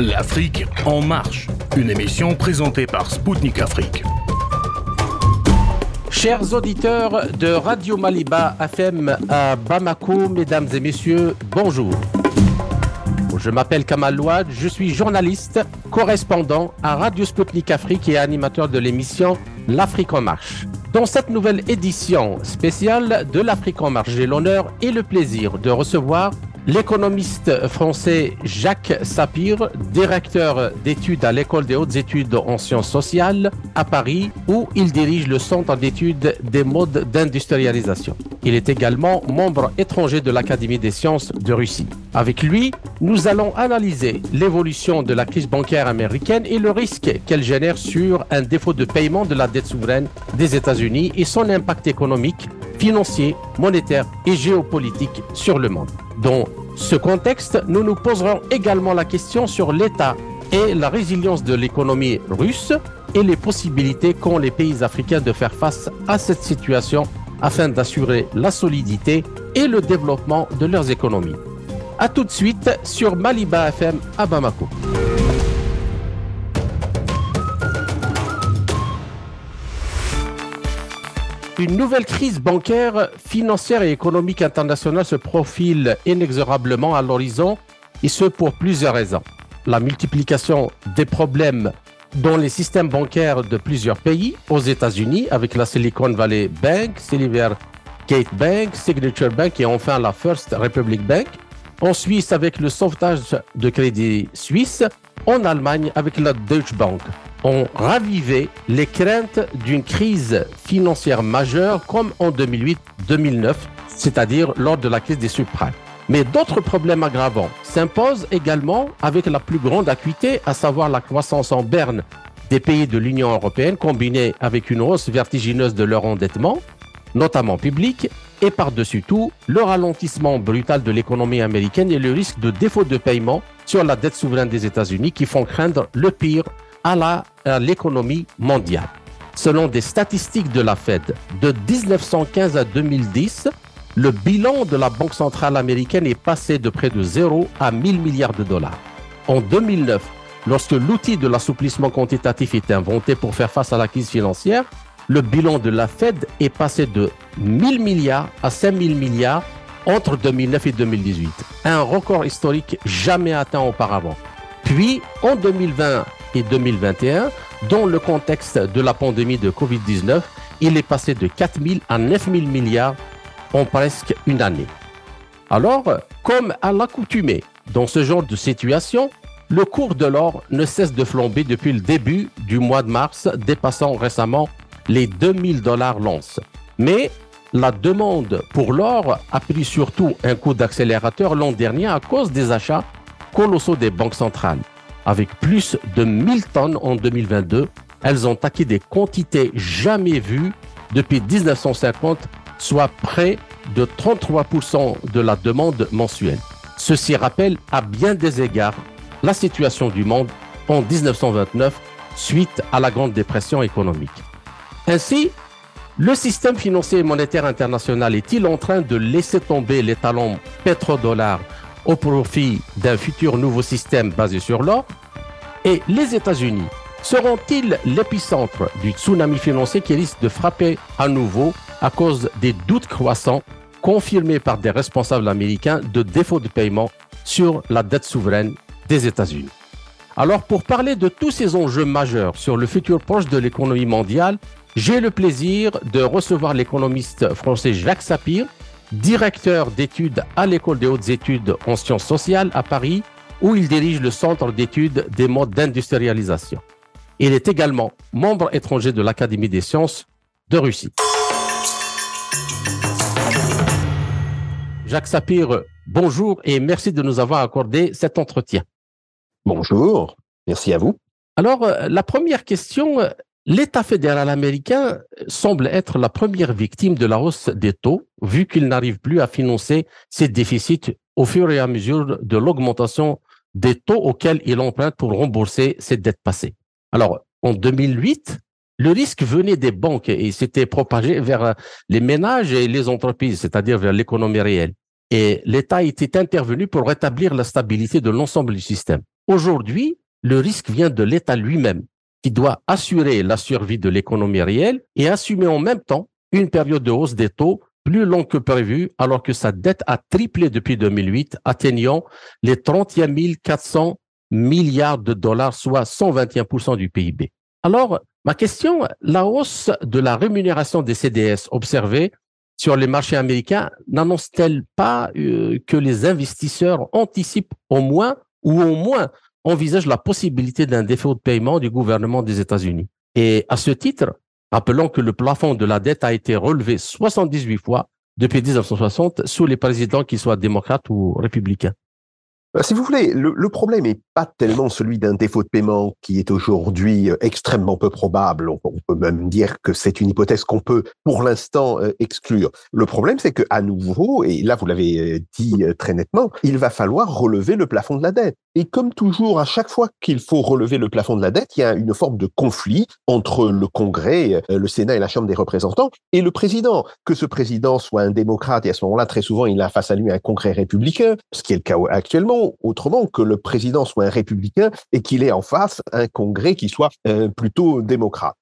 L'Afrique en marche, une émission présentée par Spoutnik Afrique. Chers auditeurs de Radio Maliba FM à Bamako, mesdames et messieurs, bonjour. Je m'appelle Kamal Louad, je suis journaliste, correspondant à Radio Sputnik Afrique et animateur de l'émission L'Afrique en marche. Dans cette nouvelle édition spéciale de l'Afrique en marche, j'ai l'honneur et le plaisir de recevoir L'économiste français Jacques Sapir, directeur d'études à l'École des hautes études en sciences sociales à Paris, où il dirige le Centre d'études des modes d'industrialisation. Il est également membre étranger de l'Académie des sciences de Russie. Avec lui, nous allons analyser l'évolution de la crise bancaire américaine et le risque qu'elle génère sur un défaut de paiement de la dette souveraine des États-Unis et son impact économique financier, monétaire et géopolitique sur le monde. Dans ce contexte, nous nous poserons également la question sur l'état et la résilience de l'économie russe et les possibilités qu'ont les pays africains de faire face à cette situation afin d'assurer la solidité et le développement de leurs économies. A tout de suite sur Maliba FM à Bamako. Une nouvelle crise bancaire, financière et économique internationale se profile inexorablement à l'horizon, et ce pour plusieurs raisons. La multiplication des problèmes dans les systèmes bancaires de plusieurs pays, aux États-Unis, avec la Silicon Valley Bank, Silver Gate Bank, Signature Bank et enfin la First Republic Bank. En Suisse, avec le sauvetage de Crédit Suisse. En Allemagne, avec la Deutsche Bank ont ravivé les craintes d'une crise financière majeure comme en 2008-2009, c'est-à-dire lors de la crise des subprimes. Mais d'autres problèmes aggravants s'imposent également avec la plus grande acuité, à savoir la croissance en berne des pays de l'Union européenne combinée avec une hausse vertigineuse de leur endettement, notamment public, et par-dessus tout, le ralentissement brutal de l'économie américaine et le risque de défaut de paiement sur la dette souveraine des États-Unis qui font craindre le pire à l'économie mondiale. Selon des statistiques de la Fed, de 1915 à 2010, le bilan de la Banque centrale américaine est passé de près de 0 à 1000 milliards de dollars. En 2009, lorsque l'outil de l'assouplissement quantitatif est inventé pour faire face à la crise financière, le bilan de la Fed est passé de 1000 milliards à 5000 milliards entre 2009 et 2018. Un record historique jamais atteint auparavant. Puis, en 2020 et 2021, dans le contexte de la pandémie de Covid-19, il est passé de 4 000 à 9 000 milliards en presque une année. Alors, comme à l'accoutumée dans ce genre de situation, le cours de l'or ne cesse de flamber depuis le début du mois de mars, dépassant récemment les 2000 dollars l'once. Mais la demande pour l'or a pris surtout un coup d'accélérateur l'an dernier à cause des achats colossaux des banques centrales. Avec plus de 1000 tonnes en 2022, elles ont acquis des quantités jamais vues depuis 1950, soit près de 33% de la demande mensuelle. Ceci rappelle à bien des égards la situation du monde en 1929 suite à la Grande Dépression économique. Ainsi, le système financier et monétaire international est-il en train de laisser tomber les talons pétrodollars au profit d'un futur nouveau système basé sur l'or. Et les États-Unis seront-ils l'épicentre du tsunami financier qui risque de frapper à nouveau à cause des doutes croissants confirmés par des responsables américains de défaut de paiement sur la dette souveraine des États-Unis? Alors pour parler de tous ces enjeux majeurs sur le futur proche de l'économie mondiale, j'ai le plaisir de recevoir l'économiste français Jacques Sapir, directeur d'études à l'École des hautes études en sciences sociales à Paris, où il dirige le Centre d'études des modes d'industrialisation. Il est également membre étranger de l'Académie des sciences de Russie. Jacques Sapir, bonjour et merci de nous avoir accordé cet entretien. Bonjour, merci à vous. Alors, euh, la première question, L'État fédéral américain semble être la première victime de la hausse des taux, vu qu'il n'arrive plus à financer ses déficits au fur et à mesure de l'augmentation des taux auxquels il emprunte pour rembourser ses dettes passées. Alors, en 2008, le risque venait des banques et s'était propagé vers les ménages et les entreprises, c'est-à-dire vers l'économie réelle. Et l'État était intervenu pour rétablir la stabilité de l'ensemble du système. Aujourd'hui, le risque vient de l'État lui-même, qui doit assurer la survie de l'économie réelle et assumer en même temps une période de hausse des taux plus longue que prévu, alors que sa dette a triplé depuis 2008, atteignant les 31 400 milliards de dollars, soit 121% du PIB. Alors, ma question, la hausse de la rémunération des CDS observée sur les marchés américains n'annonce-t-elle pas euh, que les investisseurs anticipent au moins ou au moins envisagent la possibilité d'un défaut de paiement du gouvernement des États-Unis? Et à ce titre, rappelons que le plafond de la dette a été relevé 78 fois depuis 1960 sous les présidents, qu'ils soient démocrates ou républicains. Bah, si vous voulez, le, problème n'est pas tellement celui d'un défaut de paiement qui est aujourd'hui euh, extrêmement peu probable. On, peut même dire que c'est une hypothèse qu'on peut, pour l'instant, euh, exclure. Le problème, c'est que à nouveau, et là vous l'avez euh, dit très nettement, il va falloir relever le plafond de la dette. Et comme toujours, à chaque fois qu'il faut relever le plafond de la dette, il y a une forme de conflit entre le Congrès, le Sénat et la Chambre des représentants et le président. Que ce président soit un démocrate, et à ce moment-là, très souvent, il a face à lui un Congrès républicain, ce qui est le cas actuellement autrement que le président soit un républicain et qu'il ait en face un Congrès qui soit euh, plutôt démocrate.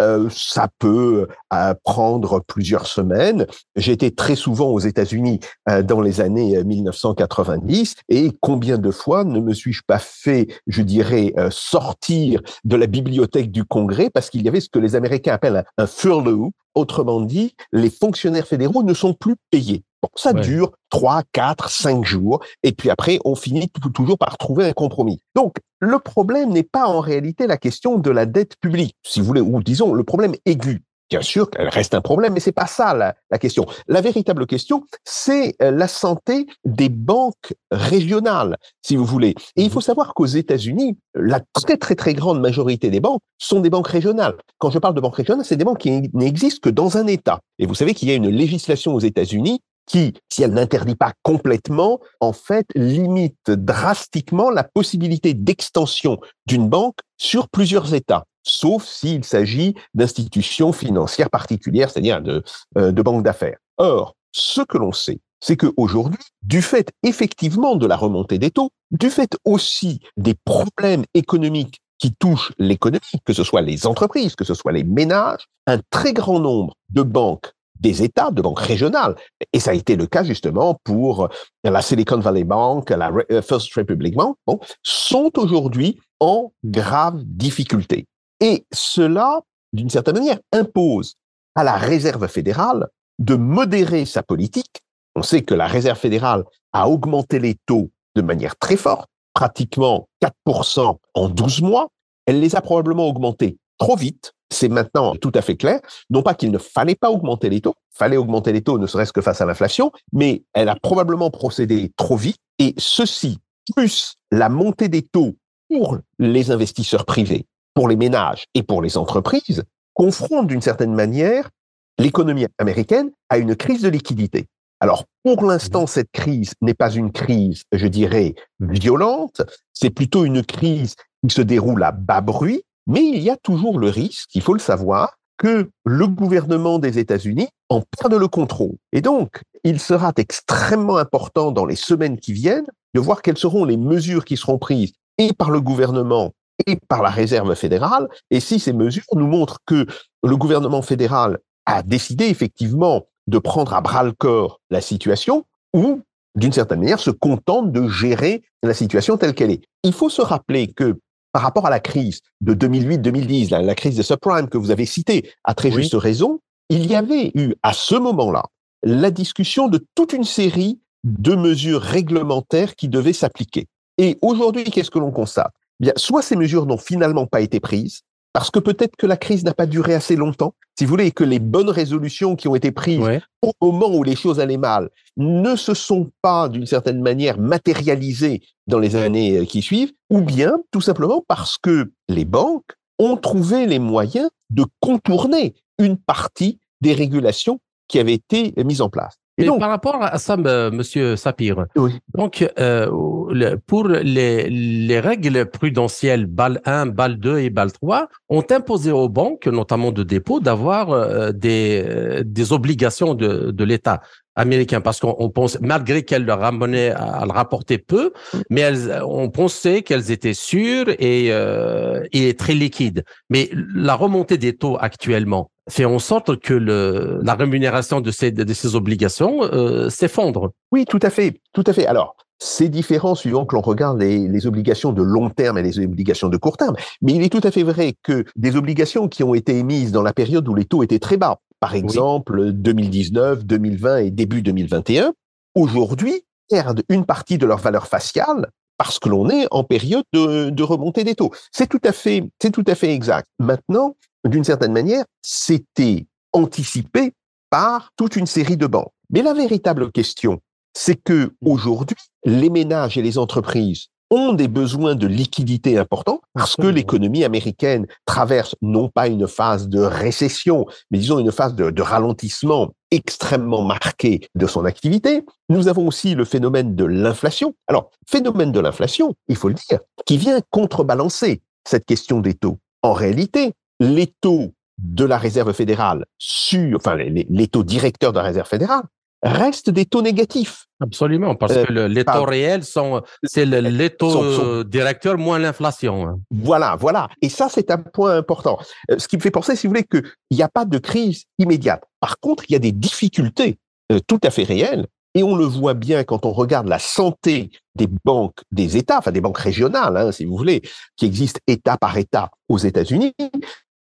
Euh, ça peut euh, prendre plusieurs semaines. J'étais très souvent aux États-Unis dans les années 1990 et combien de fois ne me suis-je pas fait, je dirais, sortir de la bibliothèque du Congrès parce qu'il y avait ce que les Américains appellent un furlough, Autrement dit, les fonctionnaires fédéraux ne sont plus payés. Bon, ça dure trois, quatre, cinq jours, et puis après, on finit toujours par trouver un compromis. Donc, le problème n'est pas en réalité la question de la dette publique, si vous voulez, ou disons le problème aigu. Bien sûr qu'elle reste un problème, mais c'est pas ça la, la, question. La véritable question, c'est euh, la santé des banques régionales, si vous voulez. Et il faut savoir qu'aux États-Unis, la très très très grande majorité des banques sont des banques régionales. Quand je parle de banques régionales, c'est des banques qui n'existent que dans un État. Et vous savez qu'il y a une législation aux États-Unis qui, si elle n'interdit pas complètement, en fait, limite drastiquement la possibilité d'extension d'une banque sur plusieurs États sauf s'il s'agit d'institutions financières particulières, c'est-à-dire de, euh, de banques d'affaires. Or, ce que l'on sait, c'est qu'aujourd'hui, du fait effectivement de la remontée des taux, du fait aussi des problèmes économiques qui touchent l'économie, que ce soit les entreprises, que ce soit les ménages, un très grand nombre de banques des États, de banques régionales, et ça a été le cas justement pour la Silicon Valley Bank, la euh, First Republic Bank, sont aujourd'hui en grave difficulté. Et cela, d'une certaine manière, impose à la Réserve fédérale de modérer sa politique. On sait que la Réserve fédérale a augmenté les taux de manière très forte, pratiquement 4% en 12 mois. Elle les a probablement augmentés trop vite. C'est maintenant tout à fait clair. Non pas qu'il ne fallait pas augmenter les taux, fallait augmenter les taux ne serait-ce que face à l'inflation, mais elle a probablement procédé trop vite. Et ceci, plus la montée des taux pour les investisseurs privés, pour les ménages et pour les entreprises, confrontent d'une certaine manière l'économie américaine à une crise de liquidité. Alors, pour l'instant, cette crise n'est pas une crise, je dirais, violente, c'est plutôt une crise qui se déroule à bas bruit, mais il y a toujours le risque, il faut le savoir, que le gouvernement des États-Unis en perde le contrôle. Et donc, il sera extrêmement important dans les semaines qui viennent de voir quelles seront les mesures qui seront prises et par le gouvernement et par la réserve fédérale, et si ces mesures nous montrent que le gouvernement fédéral a décidé effectivement de prendre à bras le corps la situation, ou d'une certaine manière se contente de gérer la situation telle qu'elle est. Il faut se rappeler que par rapport à la crise de 2008-2010, la, crise de subprime que vous avez citée à très juste raison, il y avait eu à ce moment-là la discussion de toute une série de mesures réglementaires qui devaient s'appliquer. Et aujourd'hui, qu'est-ce que l'on constate? Bien, soit ces mesures n'ont finalement pas été prises, parce que peut-être que la crise n'a pas duré assez longtemps, si vous voulez, et que les bonnes résolutions qui ont été prises au moment où les choses allaient mal ne se sont pas, d'une certaine manière, matérialisées dans les années euh, qui suivent, ou bien tout simplement parce que les banques ont trouvé les moyens de contourner une partie des régulations qui avaient été mises en place. Et donc, par rapport à ça, euh, Monsieur Sapir, donc euh, pour les, les, règles prudentielles BAL 1, BAL 2 et BAL 3 ont imposé aux banques, notamment de dépôt, d'avoir euh, des, des obligations de, de l'État américains parce qu'on pense, malgré qu'elles le ramenaient, elles rapportaient peu, mais elles, on pensait qu'elles étaient sûres et, euh, et très liquides. Mais la remontée des taux actuellement fait en sorte que le, la rémunération de ces, de ces obligations euh, s'effondre. Oui, tout à fait, tout à fait. Alors, c'est différent suivant que l'on regarde les, les, obligations de long terme et les obligations de court terme. Mais il est tout à fait vrai que des obligations qui ont été émises dans la période où les taux étaient très bas, par exemple 2019, 2020 et début 2021, aujourd'hui perdent une partie de leur valeur faciale parce que l'on est en période de, de remontée des taux. C'est tout à fait, c'est tout à fait exact. Maintenant, d'une certaine manière, c'était anticipé par toute une série de banques. Mais la véritable question, c'est que aujourd'hui, les ménages et les entreprises ont des besoins de liquidité importants parce que l'économie américaine traverse non pas une phase de récession, mais disons une phase de, de, ralentissement extrêmement marqué de son activité. Nous avons aussi le phénomène de l'inflation. Alors, phénomène de l'inflation, il faut le dire, qui vient contrebalancer cette question des taux. En réalité, les taux de la réserve fédérale sur, enfin, les, les taux directeurs de la réserve fédérale restent des taux négatifs. Absolument, parce euh, que le, les taux réels sont, c'est le, les taux sont, sont... directeurs moins l'inflation. Hein. Voilà, voilà. Et ça, c'est un point important. Euh, ce qui me fait penser, si vous voulez, qu'il n'y a pas de crise immédiate. Par contre, il y a des difficultés euh, tout à fait réelles. Et on le voit bien quand on regarde la santé des banques des États, enfin des banques régionales, hein, si vous voulez, qui existent État par État aux États-Unis.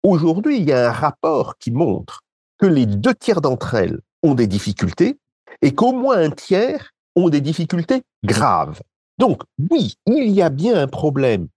Aujourd'hui, il y a un rapport qui montre que les deux tiers d'entre elles ont des difficultés et qu'au moins un tiers ont des difficultés graves. Donc, oui, il y a bien un problème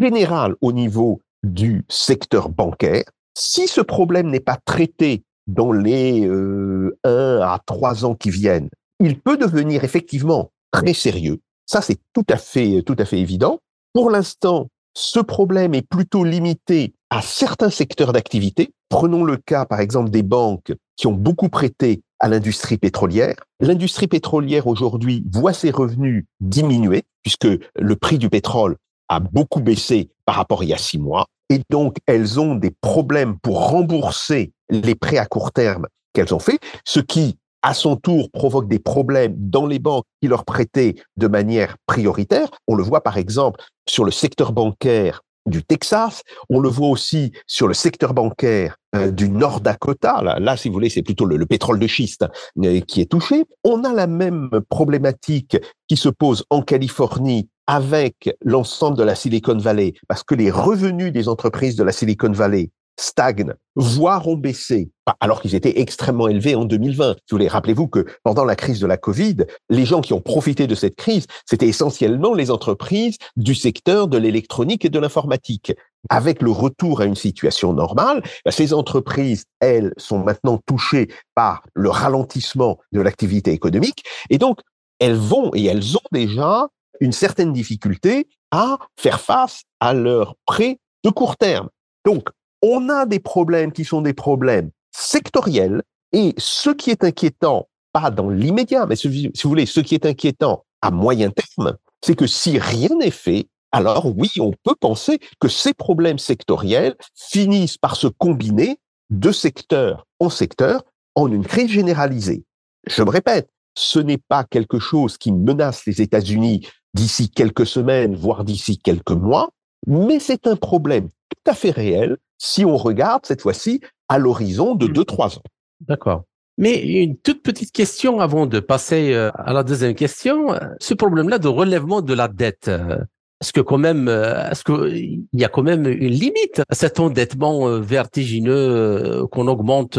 général au niveau du secteur bancaire. Si ce problème n'est pas traité dans les euh, 1 à 3 ans qui viennent, il peut devenir effectivement très sérieux. Ça, c'est tout à fait, tout à fait évident. Pour l'instant, ce problème est plutôt limité à certains secteurs d'activité. Prenons le cas, par exemple, des banques qui ont beaucoup prêté à l'industrie pétrolière. L'industrie pétrolière aujourd'hui voit ses revenus diminuer puisque le prix du pétrole a beaucoup baissé par rapport à il y a six mois. Et donc, elles ont des problèmes pour rembourser les prêts à court terme qu'elles ont fait, ce qui, à son tour, provoque des problèmes dans les banques qui leur prêtaient de manière prioritaire. On le voit par exemple sur le secteur bancaire du Texas. On le voit aussi sur le secteur bancaire euh, du Nord Dakota. Là, si vous voulez, c'est plutôt le, le, pétrole de schiste euh, qui est touché. On a la même problématique qui se pose en Californie avec l'ensemble de la Silicon Valley, parce que les revenus des entreprises de la Silicon Valley stagnent, voire ont baissé, alors qu'ils étaient extrêmement élevés en 2020. Vous voulez, rappelez-vous que pendant la crise de la Covid, les gens qui ont profité de cette crise, c'était essentiellement les entreprises du secteur de l'électronique et de l'informatique. Avec le retour à une situation normale, bah, ces entreprises, elles, sont maintenant touchées par le ralentissement de l'activité économique, et donc elles vont et elles ont déjà une certaine difficulté à faire face à leurs prêts de court terme. Donc, on a des problèmes qui sont des problèmes sectoriels et ce qui est inquiétant, pas dans l'immédiat, mais si vous voulez, ce qui est inquiétant à moyen terme, c'est que si rien n'est fait, alors oui, on peut penser que ces problèmes sectoriels finissent par se combiner de secteur en secteur en une crise généralisée. Je me répète, ce n'est pas quelque chose qui menace les États-Unis d'ici quelques semaines, voire d'ici quelques mois, mais c'est un problème tout à fait réel si on regarde cette fois-ci à l'horizon de 2-3 mmh. ans. D'accord. Mais une toute petite question avant de passer euh, à la deuxième question. Ce problème-là de relèvement de la dette, euh, est-ce que quand même, euh, est-ce qu'il y a quand même une limite à cet endettement vertigineux qu'on augmente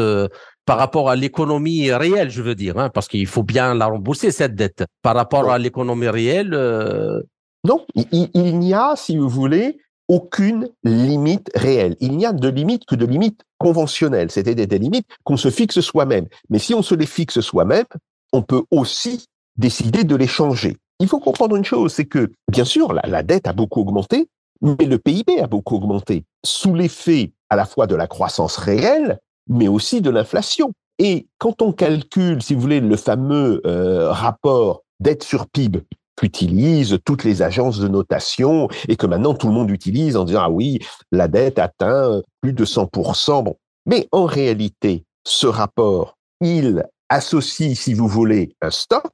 par rapport à l'économie réelle, je veux dire, hein, parce qu'il faut bien la rembourser, cette dette. Par rapport à l'économie réelle. Non, il, il n'y a, si vous voulez, aucune limite réelle. Il n'y a de limite que de limites conventionnelles, c'est-à-dire des limites qu'on se fixe soi-même. Mais si on se les fixe soi-même, on peut aussi décider de les changer. Il faut comprendre une chose, c'est que, bien sûr, la, dette a beaucoup augmenté, mais le PIB a beaucoup augmenté, sous l'effet à la fois de la croissance réelle, mais aussi de l'inflation. Et quand on calcule, si vous voulez, le fameux euh, rapport dette sur PIB, qu'utilisent toutes les agences de notation et que maintenant tout le monde utilise en disant ah oui, la dette atteint plus de 100%. Bon. Mais en réalité, ce rapport, il associe, si vous voulez, un stock,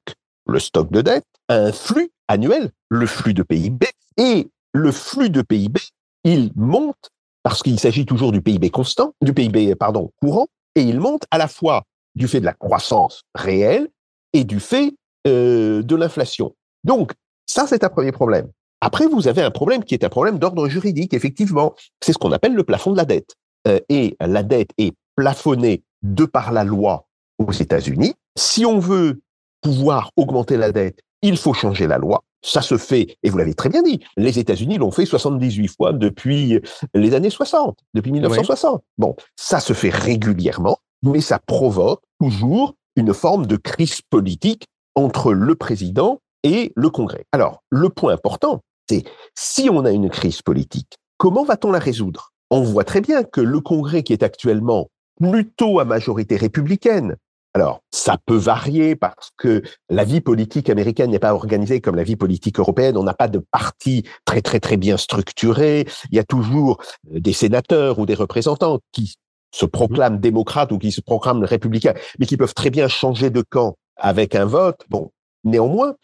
le stock de dette, à un flux annuel, le flux de PIB, et le flux de PIB, il monte parce qu'il s'agit toujours du PIB constant, du PIB pardon courant, et il monte à la fois du fait de la croissance réelle et du fait euh, de l'inflation. Donc ça c'est un premier problème. Après vous avez un problème qui est un problème d'ordre juridique effectivement, c'est ce qu'on appelle le plafond de la dette. Euh, et la dette est plafonnée de par la loi aux États-Unis. Si on veut pouvoir augmenter la dette, il faut changer la loi. Ça se fait, et vous l'avez très bien dit, les États-Unis l'ont fait 78 fois depuis les années 60, depuis 1960. Bon, ça se fait régulièrement, mais ça provoque toujours une forme de crise politique entre le président et le Congrès. Alors, le point important, c'est si on a une crise politique, comment va-t-on la résoudre? On voit très bien que le Congrès qui est actuellement plutôt à majorité républicaine, alors, ça peut varier parce que la vie politique américaine n'est pas organisée comme la vie politique européenne. On n'a pas de parti très, très, très bien structuré. Il y a toujours euh, des sénateurs ou des représentants qui se proclament démocrates ou qui se proclament républicains, mais qui peuvent très bien changer de camp avec un vote. Bon, néanmoins,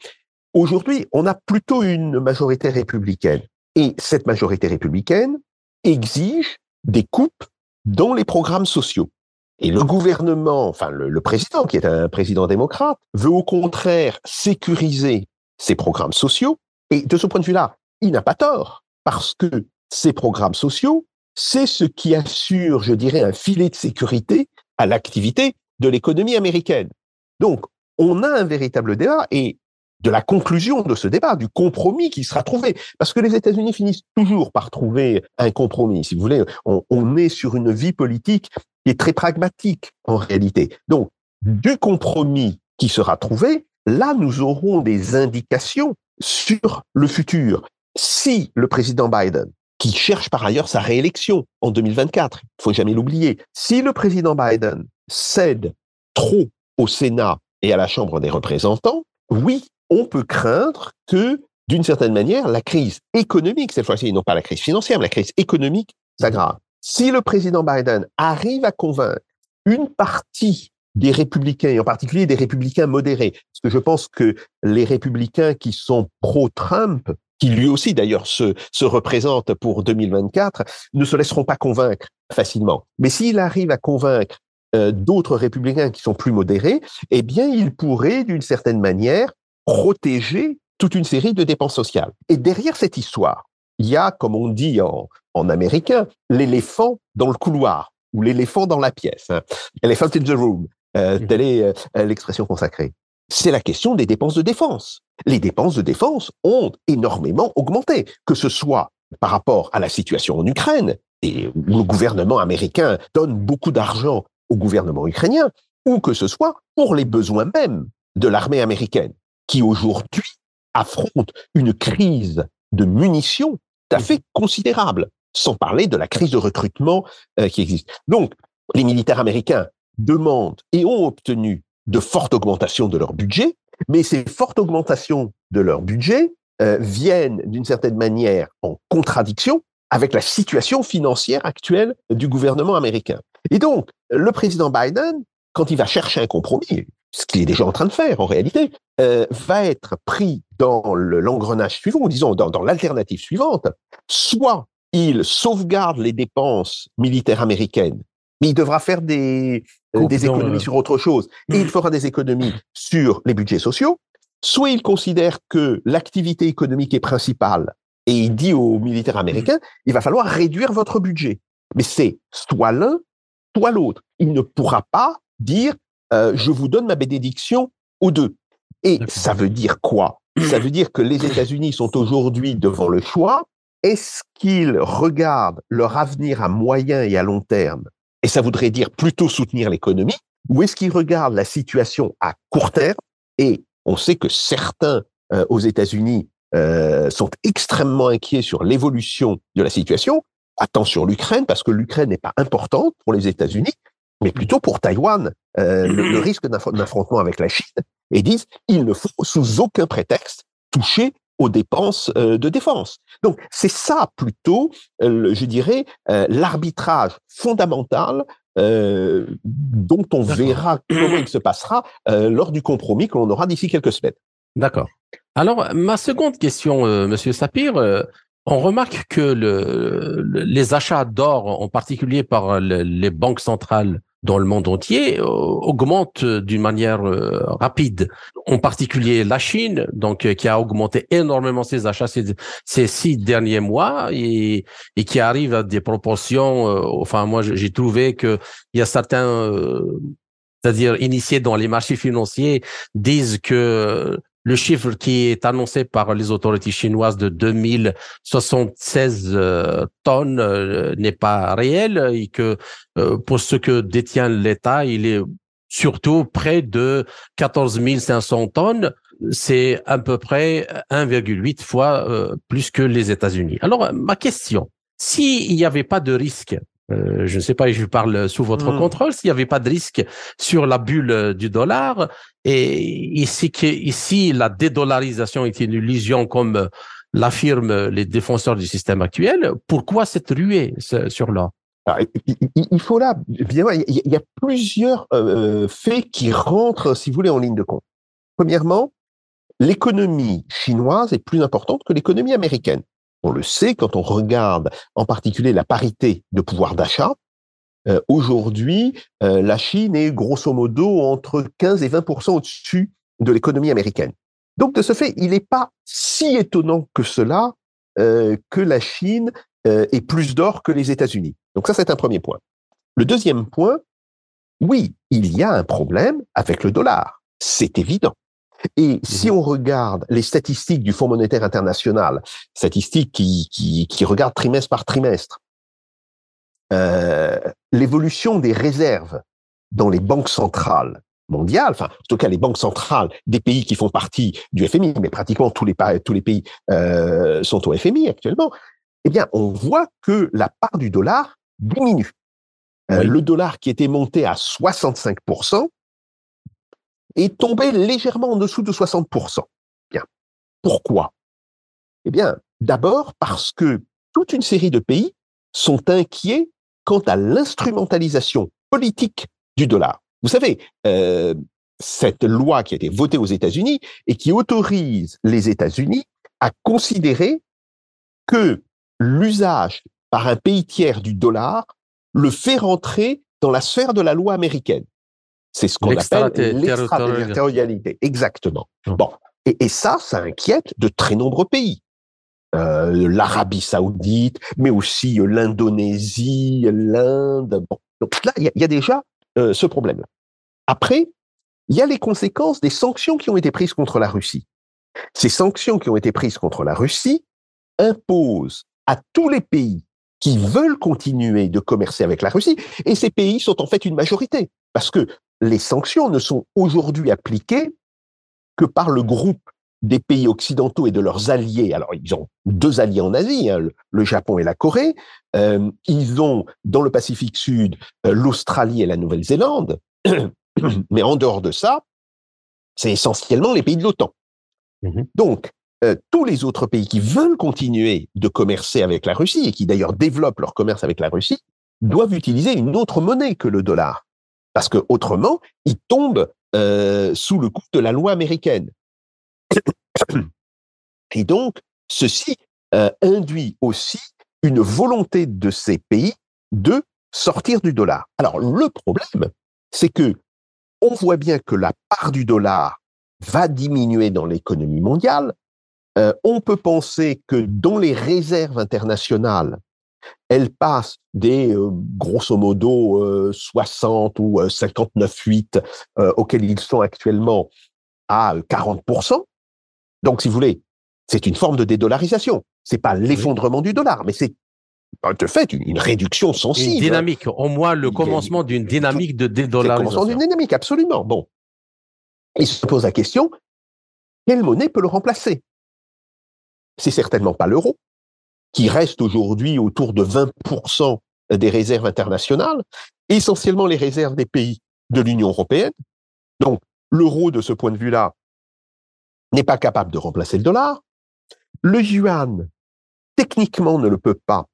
aujourd'hui, on a plutôt une majorité républicaine. Et cette majorité républicaine exige des coupes dans les programmes sociaux. Et le gouvernement, enfin le, président, qui est un président démocrate, veut au contraire sécuriser ses programmes sociaux. Et de ce point de vue-là, il n'a pas tort, parce que ces programmes sociaux, c'est ce qui assure, je dirais, un filet de sécurité à l'activité de l'économie américaine. Donc, on a un véritable débat et de la conclusion de ce débat, du compromis qui sera trouvé. Parce que les États-Unis finissent toujours par trouver un compromis. Si vous voulez, on, est sur une vie politique qui est très pragmatique en réalité. Donc, du compromis qui sera trouvé, là, nous aurons des indications sur le futur. Si le président Biden, qui cherche par ailleurs sa réélection en 2024, il faut jamais l'oublier, si le président Biden cède trop au Sénat et à la Chambre des représentants, oui, on peut craindre que, d'une certaine manière, la crise économique, cette fois-ci, non pas la crise financière, mais la crise économique s'aggrave. Si le président Biden arrive à convaincre une partie des républicains, et en particulier des républicains modérés, parce que je pense que les républicains qui sont pro-Trump, qui lui aussi d'ailleurs se, se représentent pour 2024, ne se laisseront pas convaincre facilement. Mais s'il arrive à convaincre euh, d'autres républicains qui sont plus modérés, eh bien, il pourrait, d'une certaine manière, protéger toute une série de dépenses sociales. Et derrière cette histoire, il y a, comme on dit en, en américain, l'éléphant dans le couloir ou l'éléphant dans la pièce. Hein. Elephant in the room, euh, mhm. telle est euh, l'expression consacrée. C'est la question des dépenses de défense. Les dépenses de défense ont énormément augmenté, que ce soit par rapport à la situation en Ukraine, et où le gouvernement américain donne beaucoup d'argent au gouvernement ukrainien, ou que ce soit pour les besoins même de l'armée américaine, qui aujourd'hui affronte une crise de munitions tout à fait considérable sans parler de la crise de recrutement euh, qui existe. Donc, les militaires américains demandent et ont obtenu de fortes augmentations de leur budget, mais ces fortes augmentations de leur budget euh, viennent d'une certaine manière en contradiction avec la situation financière actuelle du gouvernement américain. Et donc, le président Biden, quand il va chercher un compromis, ce qu'il est déjà en train de faire en réalité, euh, va être pris dans l'engrenage suivant, ou disons dans, dans l'alternative suivante, soit il sauvegarde les dépenses militaires américaines, mais il devra faire des, euh, des économies sur autre chose. Et il fera des économies sur les budgets sociaux. Soit il considère que l'activité économique est principale et il dit aux militaires américains, il va falloir réduire votre budget. Mais c'est soit l'un, soit l'autre. Il ne pourra pas dire, euh, je vous donne ma bénédiction aux deux. Et ça veut dire quoi? Ça veut dire que les États-Unis sont aujourd'hui devant le choix. Est-ce qu'ils regardent leur avenir à moyen et à long terme, et ça voudrait dire plutôt soutenir l'économie, ou est-ce qu'ils regardent la situation à court terme, et on sait que certains euh, aux États-Unis euh, sont extrêmement inquiets sur l'évolution de la situation, attention l'Ukraine, parce que l'Ukraine n'est pas importante pour les États-Unis, mais plutôt pour Taïwan, euh, le, le, risque d'un affrontement avec la Chine, et disent il ne faut sous aucun prétexte toucher aux dépenses euh, de défense. Donc c'est ça plutôt, euh, je dirais, l'arbitrage fondamental dont on verra comment il se passera lors du compromis que l'on aura d'ici quelques semaines. D'accord. Alors, ma seconde question, Monsieur Sapir, on remarque que le, les achats d'or, en particulier par les banques centrales dans le monde entier, augmentent d'une manière rapide. En particulier la Chine, donc qui a augmenté énormément ses achats ces, six derniers mois et, et, qui arrive à des proportions. enfin, moi, j'ai trouvé que il y a certains c'est-à-dire initiés dans les marchés financiers, disent que le chiffre qui est annoncé par les autorités chinoises de 2076 euh, tonnes euh, n'est pas réel et que euh, pour ce que détient l'État, il est surtout près de 14 500 tonnes. C'est à peu près 1,8 fois plus que les États-Unis. Alors, ma question, s'il n'y avait pas de risque euh, je ne sais pas, je parle sous votre hmm. contrôle, s'il n'y avait pas de risque sur la bulle euh, du dollar, et ici, ici la dédollarisation est une illusion comme euh, l'affirment les défenseurs du système actuel, pourquoi cette ruée sur l'or il faut là, bien, il y a plusieurs faits qui rentrent, si vous voulez, en ligne de compte. Premièrement, l'économie chinoise est plus importante que l'économie américaine. On le sait quand on regarde en particulier la parité de pouvoir d'achat. Euh, aujourd'hui, euh, la Chine est grosso modo entre 15 et 20% au-dessus de l'économie américaine. Donc, de ce fait, il n'est pas si étonnant que cela euh, que la Chine ait plus d'or que les États-Unis. Donc ça, c'est un premier point. Le deuxième point, oui, il y a un problème avec le dollar. C'est évident. Et si mhm. on regarde les statistiques du Fonds monétaire international, statistiques qui, qui, qui regardent trimestre par trimestre, euh, l'évolution des réserves dans les banques centrales mondiales, enfin, en tout cas les banques centrales des pays qui font partie du FMI, mais pratiquement tous les, tous les pays euh, sont au FMI actuellement, eh bien, on voit que la part du dollar diminue. Euh, le dollar qui était monté à 65%, est tombé légèrement en dessous de 60%. Bien. Pourquoi? Eh bien, d'abord parce que toute une série de pays sont inquiets quant à l'instrumentalisation politique du dollar. Vous savez, euh, cette loi qui a été votée aux États-Unis et qui autorise les États-Unis à considérer que l'usage par un pays tiers du dollar le fait rentrer dans la sphère de la loi américaine. C'est ce qu'on appelle l'extraterritorialité. Exactement. Hum. Bon. Et, ça, ça inquiète de très nombreux pays. Euh, L'Arabie saoudite, mais aussi euh, l'Indonésie, l'Inde. Bon. Donc là, il y, a déjà euh, ce problème. Après, il y a les conséquences des sanctions qui ont été prises contre la Russie. Ces sanctions qui ont été prises contre la Russie imposent à tous les pays qui veulent continuer de commercer avec la Russie, et ces pays sont en fait une majorité, parce que les sanctions ne sont aujourd'hui appliquées que par le groupe des pays occidentaux et de leurs alliés. Alors, ils ont deux alliés en Asie, hein, le Japon et la Corée. Euh, ils ont dans le Pacifique Sud euh, l'Australie et la Nouvelle-Zélande. Mais en dehors de ça, c'est essentiellement les pays de l'OTAN. Mmh Donc, euh, tous les autres pays qui veulent continuer de commercer avec la Russie et qui d'ailleurs développent leur commerce avec la Russie doivent utiliser une autre monnaie que le dollar parce que autrement, il tombe euh, sous le coup de la loi américaine. Et donc, ceci euh, induit aussi une volonté de ces pays de sortir du dollar. Alors, le problème, c'est que on voit bien que la part du dollar va diminuer dans l'économie mondiale. Euh, on peut penser que dans les réserves internationales, elle passe des euh, grosso modo 60 euh, ou 59,8 euh, auxquels ils sont actuellement à 40%. Donc, si vous voulez, c'est une forme de dédollarisation. C'est pas l'effondrement du dollar, mais c'est de fait une, réduction sensible. Une dynamique, au moins le commencement d'une dynamique de dédollarisation. Le commencement d'une dynamique, absolument. Bon. Il se pose la question, quelle monnaie peut le remplacer? C'est certainement pas l'euro qui reste aujourd'hui autour de 20% des réserves internationales, essentiellement les réserves des pays de l'Union européenne. Donc, l'euro, de ce point de vue-là, n'est pas capable de remplacer le dollar. Le yuan, techniquement, ne le peut pas,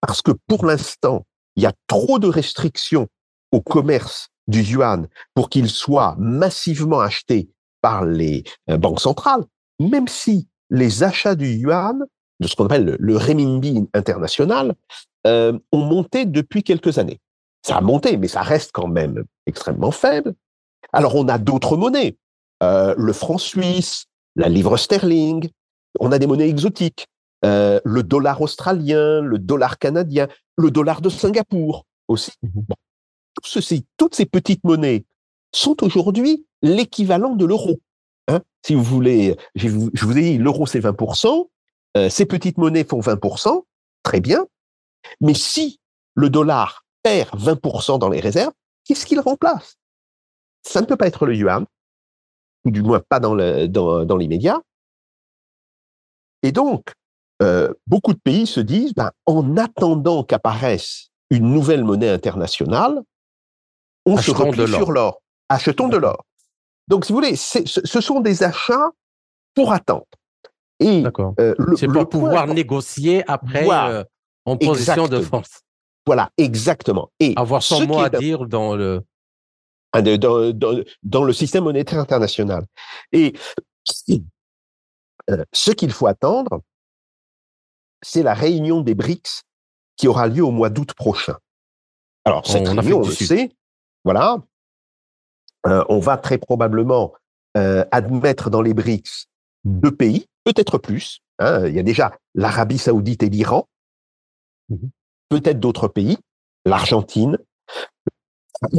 parce que pour l'instant, il y a trop de restrictions au commerce du yuan pour qu'il soit massivement acheté par les euh, banques centrales, même si les achats du yuan, de ce qu'on appelle le, renminbi international, euh, ont monté depuis quelques années. Ça a monté, mais ça reste quand même extrêmement faible. Alors on a d'autres monnaies, euh, le franc suisse, la livre sterling, on a des monnaies exotiques, euh, le dollar australien, le dollar canadien, le dollar de Singapour aussi. Mmh Tout ceci, toutes ces petites monnaies sont aujourd'hui l'équivalent de l'euro. Hein si vous voulez, je vous, ai dit, l'euro c'est 20%, euh, ces petites monnaies font 20%, très bien. Mais si le dollar perd 20% dans les réserves, qu'est-ce qu'il remplace? Ça ne peut pas être le yuan, ou du moins pas dans l'immédiat. Dans, Et donc, euh, beaucoup de pays se disent, ben, en attendant qu'apparaisse une nouvelle monnaie internationale, on se replie sur l'or. Achetons de l'or. Donc, si vous voulez, ce sont des achats pour attendre. Et euh, c'est pour pouvoir négocier après euh, en position de force. Voilà, exactement. Et avoir son mot à dire dans le ah, dans, dans, dans, le système monétaire international. Et euh, ce qu'il faut attendre, c'est la réunion des BRICS qui aura lieu au mois d'août prochain. Alors, cette réunion, on le sait, voilà, euh, on va très probablement admettre dans les BRICS deux pays, peut-être plus. Hein. il y a déjà l'Arabie saoudite et l'Iran, mmh peut-être d'autres pays, l'Argentine. Il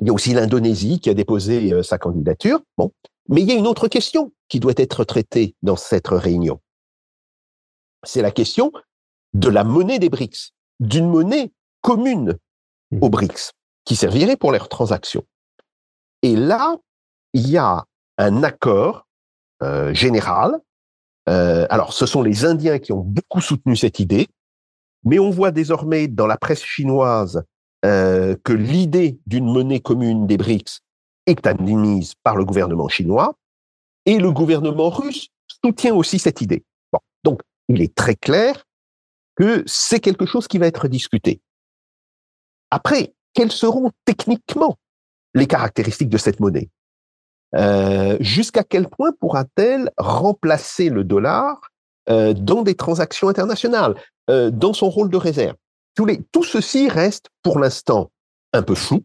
y a aussi l'Indonésie qui a déposé euh, sa candidature. Bon. Mais il y a une autre question qui doit être traitée dans cette réunion. C'est la question de la monnaie des BRICS, d'une monnaie commune mmh. aux BRICS, qui servirait pour leurs transactions. Et là, il y a un accord euh, général. Euh, alors, ce sont les Indiens qui ont beaucoup soutenu cette idée, mais on voit désormais dans la presse chinoise euh, que l'idée d'une monnaie commune des BRICS est admise par le gouvernement chinois, et le gouvernement russe soutient aussi cette idée. Bon, donc, il est très clair que c'est quelque chose qui va être discuté. Après, quelles seront techniquement les caractéristiques de cette monnaie? Euh, jusqu'à quel point pourra-t-elle remplacer le dollar euh, dans des transactions internationales, euh, dans son rôle de réserve? Les, Tout ceci reste pour l'instant un peu flou.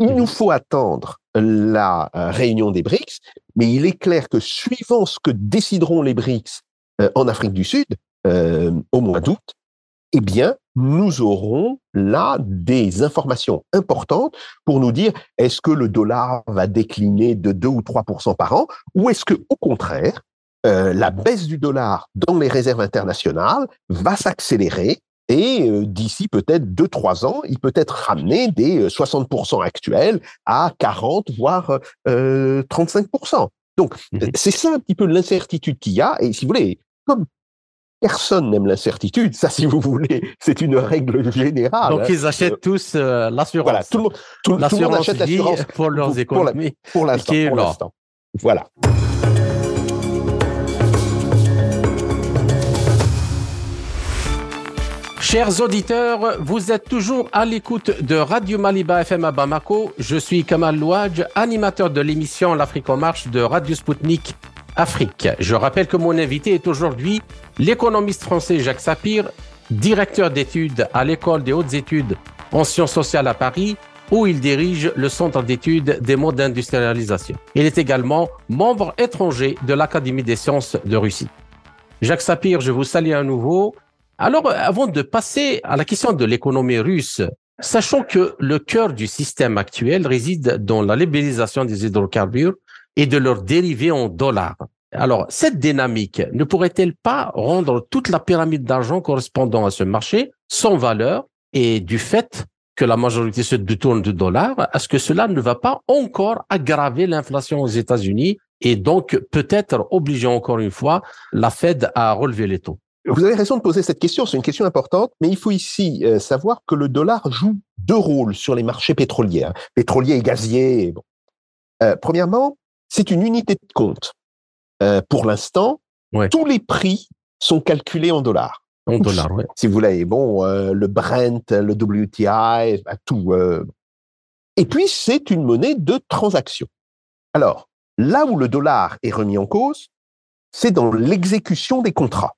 Il nous faut attendre la réunion des BRICS, mais il est clair que suivant ce que décideront les BRICS en Afrique du Sud au mois d'août, eh bien, nous aurons là des informations importantes pour nous dire est-ce que le dollar va décliner de 2 ou 3% par an ou est-ce que au contraire euh, la baisse du dollar dans les réserves internationales va s'accélérer et euh, d'ici peut-être 2-3 ans, il peut être ramené des 60% euh, actuels à 40, voire 35%. Donc, mmh c'est ça un petit peu l'incertitude qu'il y a. Et si vous voulez, comme Personne n'aime l'incertitude, ça si vous voulez, c'est une règle générale. Donc hein. ils achètent euh, tous euh, l'assurance. Voilà, tout le monde, tout, le monde achète l'assurance pour leurs économies. Pour l'instant. Voilà. Chers auditeurs, vous êtes toujours à l'écoute de Radio Maliba FM à Bamako. Je suis Kamal Louadj, animateur de l'émission L'Afrique en marche de Radio Sputnik Afrique. Je rappelle que mon invité est aujourd'hui l'économiste français Jacques Sapir, directeur d'études à l'école des hautes études en sciences sociales à Paris, où il dirige le centre d'études des modes d'industrialisation. Il est également membre étranger de l'Académie des sciences de Russie. Jacques Sapir, je vous salue à nouveau. Alors, avant de passer à la question de l'économie russe, sachons que le cœur du système actuel réside dans la libéralisation des hydrocarbures et de leurs dérivés en dollars. Alors, cette dynamique ne pourrait-elle pas rendre toute la pyramide d'argent correspondant à ce marché sans valeur et du fait que la majorité se détourne du dollar, est-ce que cela ne va pas encore aggraver l'inflation aux États-Unis et donc peut-être obliger encore une fois la Fed à relever les taux? Vous avez raison de poser cette question, c'est une question importante, mais il faut ici euh, savoir que le dollar joue deux rôles sur les marchés pétroliers, hein. pétroliers et gaziers. Euh, premièrement, c'est une unité de compte. Euh, pour l'instant, tous les prix sont calculés en dollars. En dollars, oui. Si vous voulez, bon, euh, le Brent, le WTI, bah, tout. Euh. Et puis, c'est une monnaie de transaction. Alors, là où le dollar est remis en cause, c'est dans l'exécution des contrats.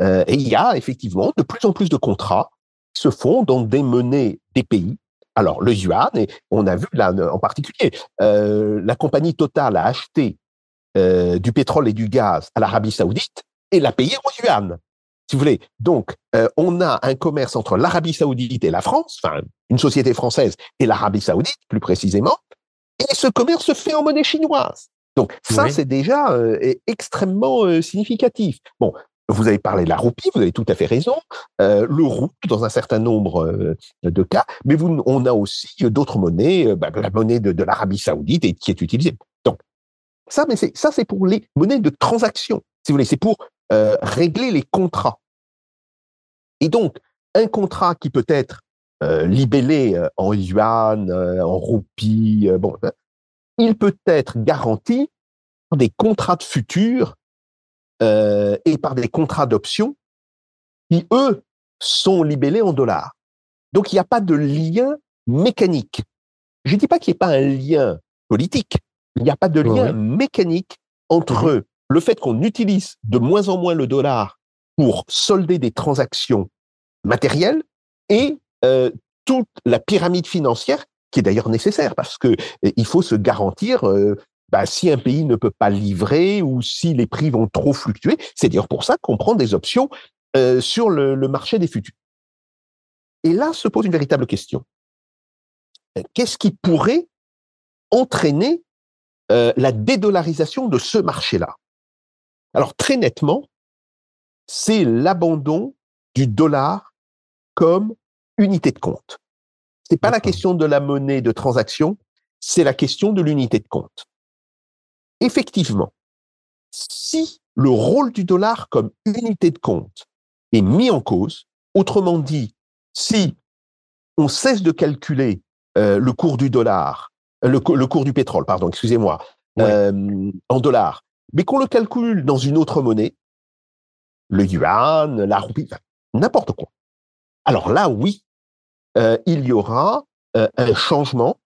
Et il y a effectivement de plus en plus de contrats qui se font dans des monnaies des pays. Alors, le yuan, et on a vu là en particulier, la compagnie Total a acheté du pétrole et du gaz à l'Arabie saoudite et l'a payé en yuan si vous voulez. Donc, euh, on a un commerce entre l'Arabie saoudite et la France, enfin, une société française et l'Arabie saoudite, plus précisément, et ce commerce se fait en monnaie chinoise. Donc, ça, c'est déjà euh, extrêmement euh, significatif. Bon, vous avez parlé de la roupie, vous avez tout à fait raison. le rouble, dans un certain nombre de cas, mais on a aussi d'autres monnaies, bah, la monnaie de, l'Arabie saoudite qui est utilisée. Donc, ça, mais c'est ça, c'est pour les monnaies de transaction. Si vous voulez, c'est pour euh, régler les contrats. Et donc, un contrat qui peut être euh, libellé euh, en yuan, en roupie, bon, il peut être garanti par des contrats de futur et par des contrats d'option qui, eux, sont libellés en dollars. Donc, il n'y a pas de lien mécanique. Je ne dis pas qu'il n'y ait pas un lien politique. Il n'y a pas de lien mécanique entre mmh le fait qu'on utilise de moins en moins le dollar pour solder des transactions matérielles et euh, toute la pyramide financière qui est d'ailleurs nécessaire parce que euh, il faut se garantir euh, bah, si un pays ne peut pas livrer ou si les prix vont trop fluctuer. C'est d'ailleurs pour ça qu'on prend des options sur le, le marché des futurs. Et là se pose une véritable question. Qu'est-ce qui pourrait entraîner la dédollarisation de ce marché-là? Alors très nettement, c'est l'abandon du dollar comme unité de compte. C'est pas la question de la monnaie de transaction, c'est la question de l'unité de compte. Effectivement, si le rôle du dollar comme unité de compte est mis en cause, autrement dit, si on cesse de calculer euh, le cours du dollar, euh, le, cours du pétrole, pardon, excusez-moi, euh, en dollars, mais qu'on le calcule dans une autre monnaie, le yuan, la roupie, n'importe quoi. Alors là, oui, euh, il y aura un changement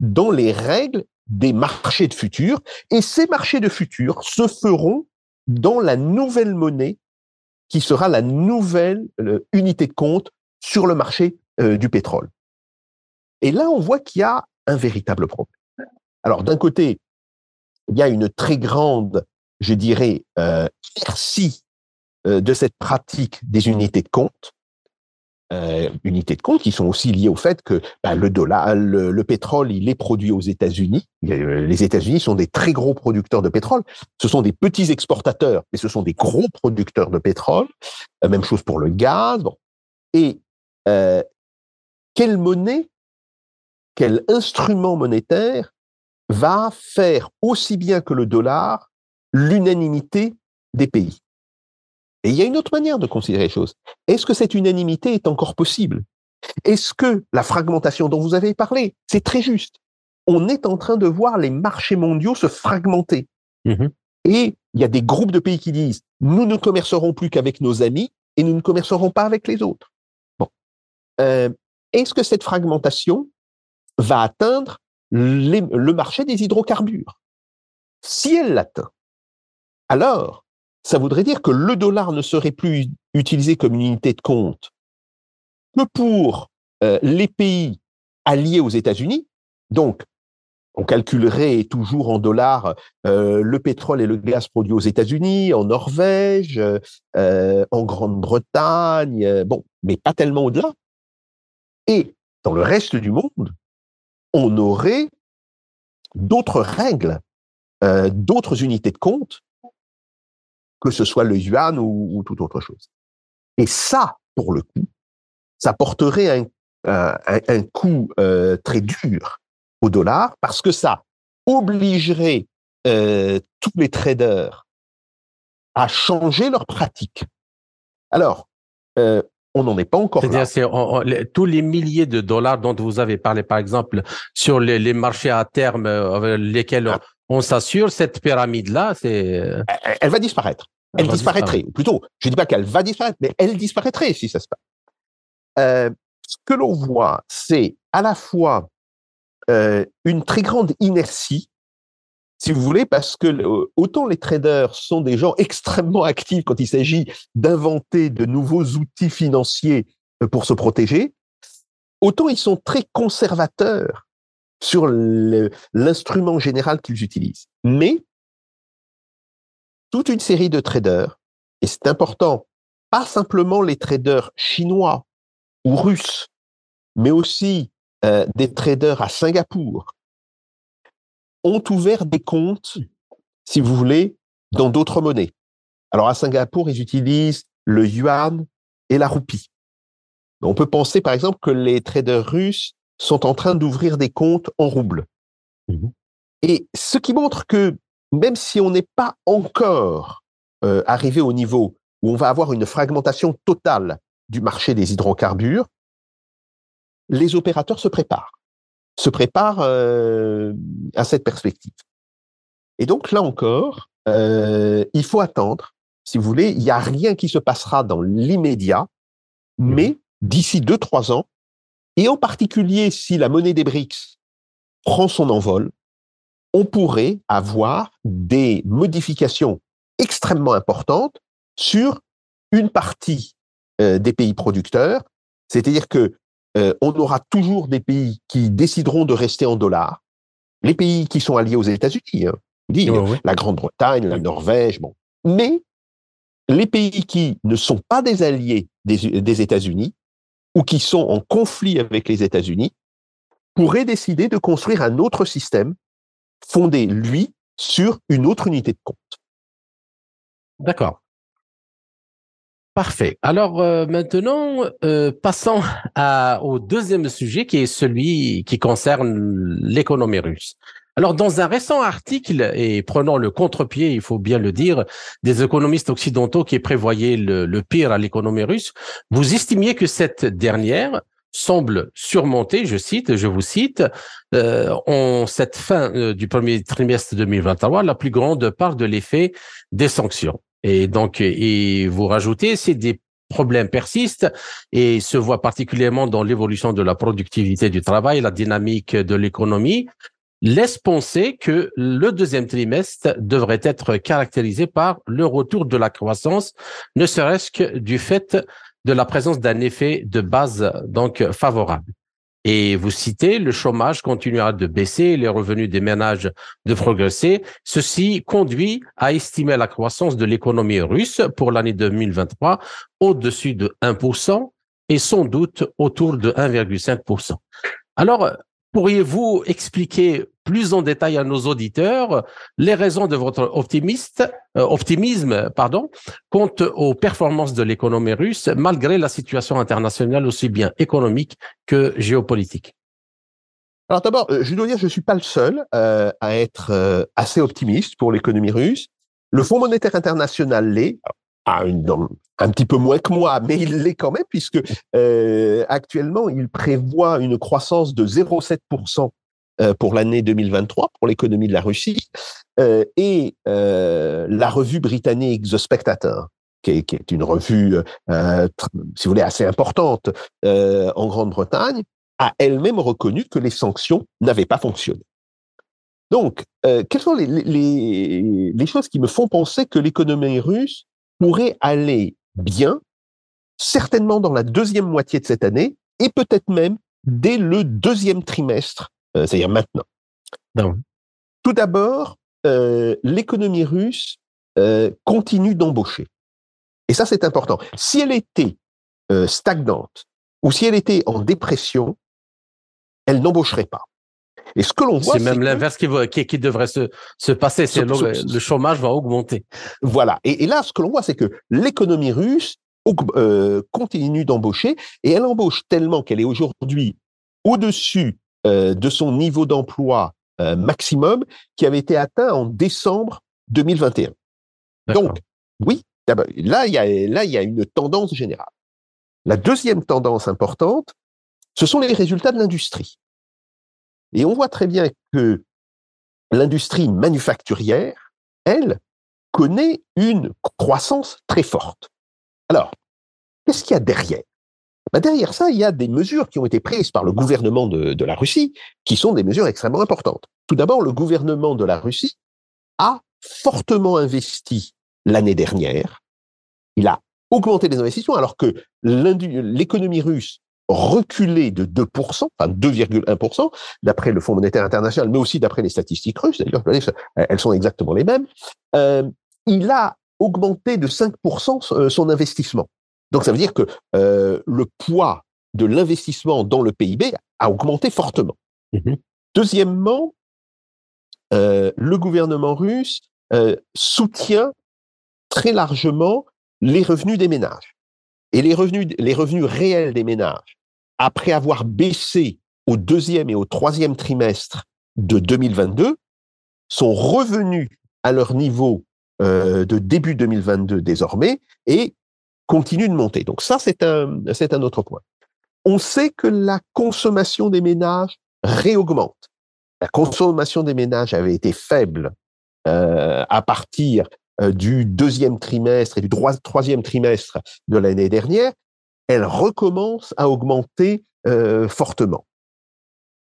dans les règles des marchés de futur, et ces marchés de futur se feront dans la nouvelle monnaie qui sera la nouvelle euh, unité de compte sur le marché du pétrole. Et là, on voit qu'il y a un véritable problème. Alors, d'un côté, il y a une très grande, je dirais, euh, euh, de cette pratique des unités de compte, euh, unités de compte qui sont aussi liées au fait que bah, le dollar, le, pétrole, il est produit aux États-Unis. Les États-Unis sont des très gros producteurs de pétrole. Ce sont des petits exportateurs, mais ce sont des gros producteurs de pétrole. même chose pour le gaz. Et quelle monnaie, quel instrument monétaire va faire aussi bien que le dollar l'unanimité des pays? Et il y a une autre manière de considérer les choses. Est-ce que cette unanimité est encore possible? Est-ce que la fragmentation dont vous avez parlé, c'est très juste? On est en train de voir les marchés mondiaux se fragmenter. Mmh et il y a des groupes de pays qui disent, nous ne commercerons plus qu'avec nos amis et nous ne commercerons pas avec les autres. Bon. Euh, est-ce que cette fragmentation va atteindre le marché des hydrocarbures? Si elle l'atteint, alors ça voudrait dire que le dollar ne serait plus utilisé comme une unité de compte que pour euh, les pays alliés aux États-Unis. Donc, on calculerait toujours en dollars euh, le pétrole et le gaz produits aux États-Unis, en Norvège, euh, en Grande-Bretagne, bon, mais pas tellement au-delà. Et dans le reste du monde, on aurait d'autres règles, d'autres unités de compte, que ce soit le yuan ou, toute autre chose. Et ça, pour le coup, ça porterait un, un, coup euh, très dur au dollar parce que ça obligerait euh, tous les traders à changer leurs pratiques. Alors, on n'en est pas encore là. C'est-à-dire, tous les milliers de dollars dont vous avez parlé, par exemple, sur les, marchés à terme, euh, lesquels. On, s'assure, cette pyramide-là, c'est... Elle, va disparaître. Elle, disparaîtrait. Plutôt, je ne dis pas qu'elle va disparaître, mais elle disparaîtrait si ça se passe. Euh, ce que l'on voit, c'est à la fois euh, une très grande inertie, si vous voulez, parce que autant les traders sont des gens extrêmement actifs quand il s'agit d'inventer de nouveaux outils financiers euh, pour se protéger, autant ils sont très conservateurs sur l'instrument général qu'ils utilisent. Mais toute une série de traders, et c'est important, pas simplement les traders chinois ou russes, mais aussi euh, des traders à Singapour, ont ouvert des comptes, si vous voulez, dans d'autres monnaies. Alors à Singapour, ils utilisent le yuan et la roupie. On peut penser par exemple que les traders russes sont en train d'ouvrir des comptes en roubles. Mmh et ce qui montre que même si on n'est pas encore euh, arrivé au niveau où on va avoir une fragmentation totale du marché des hydrocarbures, les opérateurs se préparent, se préparent euh, à cette perspective. Et donc là encore, euh, il faut attendre. Si vous voulez, il n'y a rien qui se passera dans l'immédiat, mmh mais d'ici deux trois ans, et en particulier si la monnaie des BRICS prend son envol, on pourrait avoir des modifications extrêmement importantes sur une partie euh, des pays producteurs, c'est-à-dire que euh, on aura toujours des pays qui décideront de rester en dollars, les pays qui sont alliés aux États-Unis, hein, la Grande-Bretagne, la Norvège, bon, mais les pays qui ne sont pas des alliés des États-Unis ou qui sont en conflit avec les États-Unis pourraient décider de construire un autre système fondé, lui, sur une autre unité de compte. D'accord. Parfait. Alors euh, maintenant, euh, passons au deuxième sujet qui est celui qui concerne l'économie russe. Alors, dans un récent article, et prenant le contre-pied, il faut bien le dire, des économistes occidentaux qui prévoyaient le, pire à l'économie russe, vous estimiez que cette dernière semble surmonter, je cite, je vous cite, euh, en cette fin euh, du premier trimestre 2023, la plus grande part de l'effet des sanctions. Et donc, et vous rajoutez, c'est des problèmes persistent et se voient particulièrement dans l'évolution de la productivité du travail, la dynamique de l'économie, laisse penser que le deuxième trimestre devrait être caractérisé par le retour de la croissance, ne serait-ce que du fait de la présence d'un effet de base donc favorable. Et vous citez, le chômage continuera de baisser, les revenus des ménages de progresser. Ceci conduit à estimer la croissance de l'économie russe pour l'année 2023 au-dessus de 1% et sans doute autour de 1,5%. Alors, pourriez-vous expliquer plus en détail à nos auditeurs les raisons de votre euh, optimisme pardon, quant aux performances de l'économie russe malgré la situation internationale aussi bien économique que géopolitique? Alors d'abord, euh, je dois dire, je ne suis pas le seul euh, à être assez optimiste pour l'économie russe. Le Fonds monétaire international l'est, un petit peu moins que moi, mais il l'est quand même, puisque actuellement, il prévoit une croissance de 0,7% euh, pour l'année 2023 pour l'économie de la Russie euh, et euh, la revue britannique The Spectator qui est, une revue, si vous voulez, assez importante en Grande-Bretagne, a elle-même reconnu que les sanctions n'avaient pas fonctionné. Donc, quelles sont les choses qui me font penser que l'économie russe pourrait aller bien, certainement dans la deuxième moitié de cette année, et peut-être même dès le deuxième trimestre euh, c'est-à-dire maintenant. Tout d'abord, euh, l'économie russe euh, continue d'embaucher. Et ça, c'est important. Si elle était stagnante ou si elle était en dépression, elle n'embaucherait pas. Et ce que l'on voit, c'est même l'inverse qui, qui, devrait se, se passer. C'est le, le, chômage va augmenter. Voilà. Et, et là, ce que l'on voit, c'est que l'économie russe continue d'embaucher et elle embauche tellement qu'elle est aujourd'hui au-dessus euh, de son niveau d'emploi euh, maximum qui avait été atteint en décembre 2021. Donc, oui, là, il y a, là, il y a une tendance générale. La deuxième tendance importante, ce sont les résultats de l'industrie. Et on voit très bien que l'industrie manufacturière, elle, connaît une croissance très forte. Alors, qu'est-ce qu'il y a derrière? Ben, Derrière ça, il y a des mesures qui ont été prises par le gouvernement de, de la Russie, qui sont des mesures extrêmement importantes. Tout d'abord, le gouvernement de la Russie a fortement investi l'année dernière. Il a augmenté les investissements alors que l'économie russe reculé de 2%, enfin 2,1%, d'après le Fonds monétaire international, mais aussi d'après les statistiques russes, d'ailleurs, elles sont exactement les mêmes, euh, il a augmenté de 5% euh, son investissement. Donc ça veut dire que euh, le poids de l'investissement dans le PIB a augmenté fortement. Mmh Deuxièmement, euh, le gouvernement russe soutient très largement les revenus des ménages. Et les revenus, les revenus réels des ménages, après avoir baissé au deuxième et au troisième trimestre de 2022, sont revenus à leur niveau euh, de début 2022 désormais et continuent de monter. Donc ça, c'est un, c'est un autre point. On sait que la consommation des ménages réaugmente. La consommation des ménages avait été faible euh, à partir du deuxième trimestre et du troisième trimestre de l'année dernière, elle recommence à augmenter euh, fortement.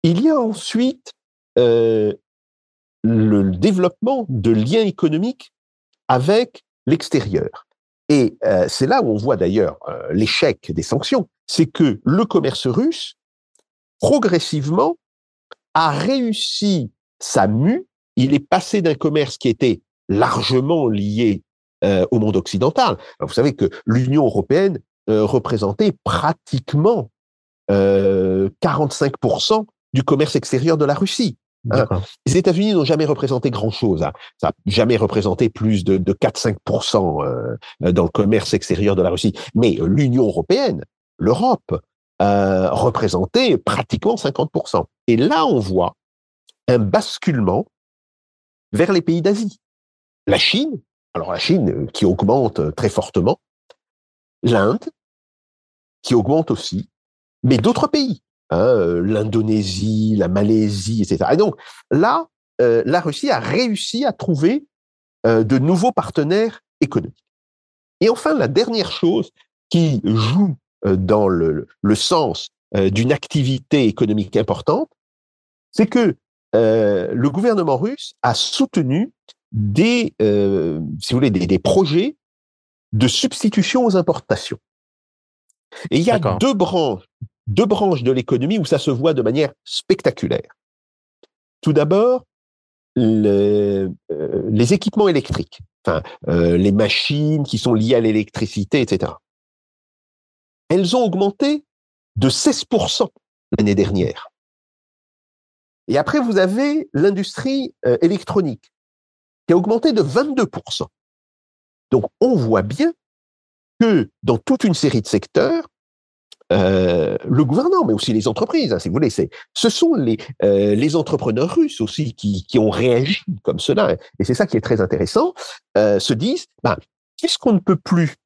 Il y a ensuite euh, le développement de liens économiques avec l'extérieur. Et c'est là où on voit d'ailleurs l'échec des sanctions, c'est que le commerce russe, progressivement, a réussi sa mue. Il est passé d'un commerce qui était largement lié euh, au monde occidental. vous savez que l'Union européenne euh, représentait pratiquement euh, 45% du commerce extérieur de la Russie. Hein. Les États-Unis n'ont jamais représenté grand-chose. Hein. Ça n'a jamais représenté plus de, de 4-5% euh, dans le commerce extérieur de la Russie. Mais l'Union européenne, l'Europe, représentait pratiquement 50%. Et là, on voit un basculement vers les pays d'Asie la Chine, alors la Chine euh, qui augmente euh, très fortement, l'Inde qui augmente aussi, mais d'autres pays, hein, euh, l'Indonésie, la Malaisie, etc. Et donc là, la Russie a réussi à trouver de nouveaux partenaires économiques. Et enfin, la dernière chose qui joue dans le, le sens d'une activité économique importante, c'est que le gouvernement russe a soutenu des, euh, si vous voulez, des, projets de substitution aux importations. Et il y a deux branches, deux branches de l'économie où ça se voit de manière spectaculaire. Tout d'abord, euh, les équipements électriques, enfin, euh, les machines qui sont liées à l'électricité, etc. Elles ont augmenté de 16% l'année dernière. Et après, vous avez l'industrie électronique qui a augmenté de 22%. Donc, on voit bien que dans toute une série de secteurs, euh, le gouvernement, mais aussi les entreprises, hein, si vous voulez, ce sont les, euh, les entrepreneurs russes aussi qui, ont réagi comme cela, et c'est ça qui est très intéressant, euh, se disent, ben, puisqu'on ne peut plus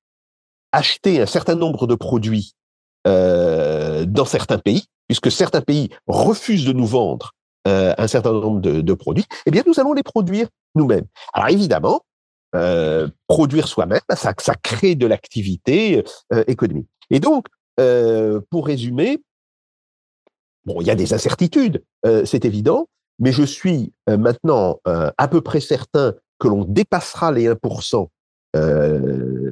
acheter un certain nombre de produits dans certains pays, puisque certains pays refusent de nous vendre euh, un certain nombre de, produits, eh bien, nous allons les produire nous-mêmes. Alors évidemment, euh, produire soi-même, ça, crée de l'activité euh, économique. Et donc, pour résumer, bon, il y a des incertitudes, c'est évident, mais je suis maintenant à peu près certain que l'on dépassera les 1%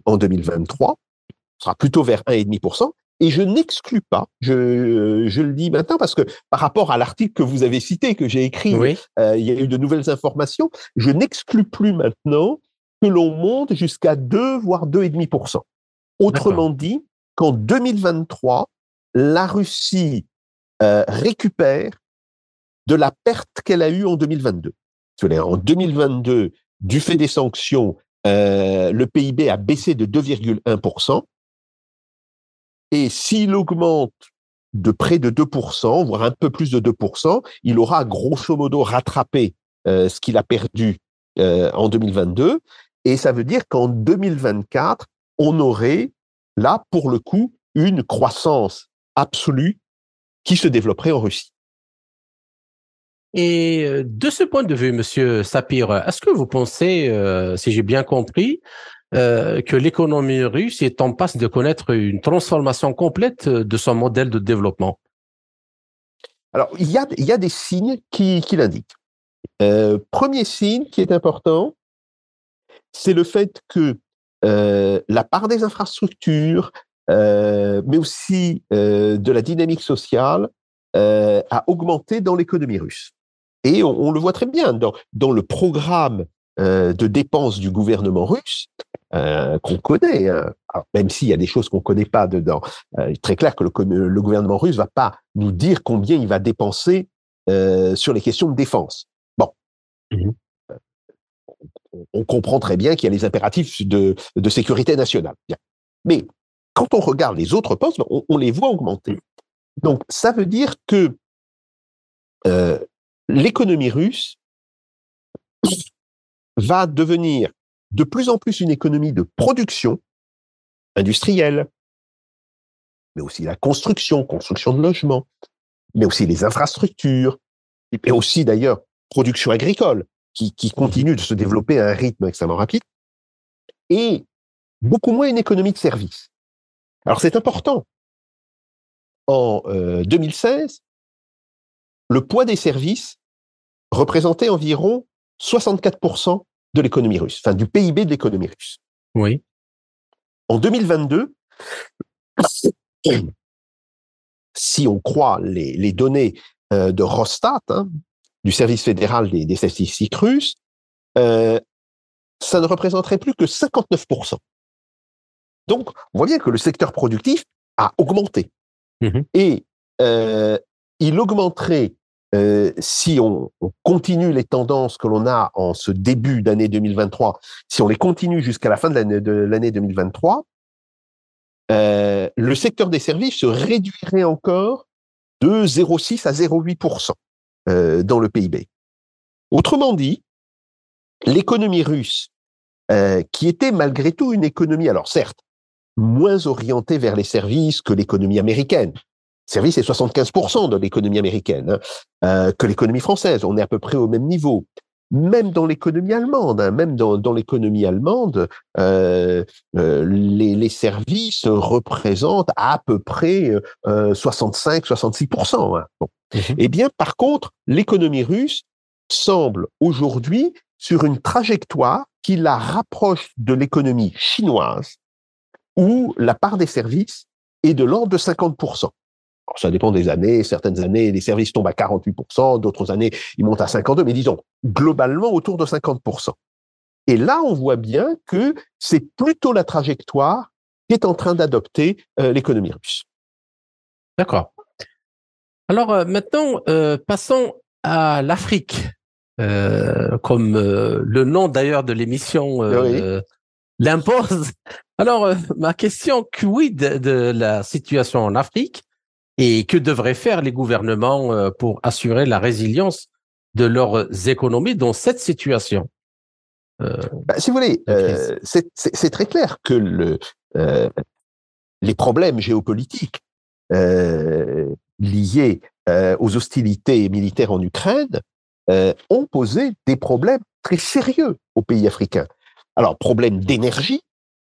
en 2023, ce sera plutôt vers 1,5%, et je n'exclus pas, je, je, le dis maintenant parce que par rapport à l'article que vous avez cité, que j'ai écrit, euh, il y a eu de nouvelles informations, je n'exclus plus maintenant que l'on monte jusqu'à 2, voire 2,5%. Autrement dit, qu'en 2023, la Russie euh, récupère de la perte qu'elle a eue en 2022. En 2022, du fait des sanctions, euh, le PIB a baissé de 2,1%. Et s'il augmente de près de 2%, voire un peu plus de 2%, il aura grosso modo rattrapé euh, ce qu'il a perdu euh, en 2022. Et ça veut dire qu'en 2024, on aurait là, pour le coup, une croissance absolue qui se développerait en Russie. Et de ce point de vue, Monsieur Sapir, est-ce que vous pensez, si j'ai bien compris, que l'économie russe est en passe de connaître une transformation complète de son modèle de développement Alors, il y a, des signes qui, l'indiquent. premier signe qui est important, c'est le fait que euh, la part des infrastructures, euh, mais aussi euh, de la dynamique sociale, a augmenté dans l'économie russe. Et on, le voit très bien dans le programme de dépenses du gouvernement russe, qu'on connaît, hein. même s'il y a des choses qu'on ne connaît pas dedans. il est très clair que le, le gouvernement russe ne va pas nous dire combien il va dépenser sur les questions de défense. Bon. Mmh on comprend très bien qu'il y a les impératifs de, sécurité nationale. Mais quand on regarde les autres postes, on, les voit augmenter. Donc, ça veut dire que euh, l'économie russe va devenir de plus en plus une économie de production industrielle, mais aussi la construction, construction de logements, mais aussi les infrastructures, et aussi d'ailleurs production agricole qui, continue de se développer à un rythme extrêmement rapide, et beaucoup moins une économie de services. Alors c'est important. En 2016, euh, le poids des services représentait environ 64% de l'économie russe, enfin du PIB de l'économie russe. Oui. En 2022, si on croit les, les données euh, de Rostat, hein, du service fédéral des, statistiques russes, euh, ça ne représenterait plus que 59%. Donc, on voit bien que le secteur productif a augmenté. Mmh Et euh, il augmenterait, euh, si on, continue les tendances que l'on a en ce début d'année 2023, si on les continue jusqu'à la fin de l'année 2023, le secteur des services se réduirait encore de 0,6 à 0,8%. Euh, dans le PIB. Autrement dit, l'économie russe, euh, qui était malgré tout une économie, alors certes, moins orientée vers les services que l'économie américaine. Service est 75% de l'économie américaine, hein, euh, que l'économie française. On est à peu près au même niveau. Même dans l'économie allemande, hein, même dans, dans l'économie allemande, euh, euh, les, les, services représentent à peu près 65-66%. Hein. Bon. Mmh eh bien, par contre, l'économie russe semble aujourd'hui sur une trajectoire qui la rapproche de l'économie chinoise, où la part des services est de l'ordre de 50%. Ça dépend des années. Certaines années, les services tombent à 48%, d'autres années, ils montent à 52%, mais disons, globalement, autour de 50%. Et là, on voit bien que c'est plutôt la trajectoire qu'est en train d'adopter euh, l'économie russe. D'accord. Alors euh, maintenant, euh, passons à l'Afrique, comme le nom d'ailleurs de l'émission l'impose. Alors ma question, quid de la situation en Afrique et que devraient faire les gouvernements pour assurer la résilience de leurs économies dans cette situation? Bah, Si vous voulez, c'est très clair que le, les problèmes géopolitiques liés euh, aux hostilités militaires en Ukraine euh, ont posé des problèmes très sérieux aux pays africains. Alors, problème d'énergie,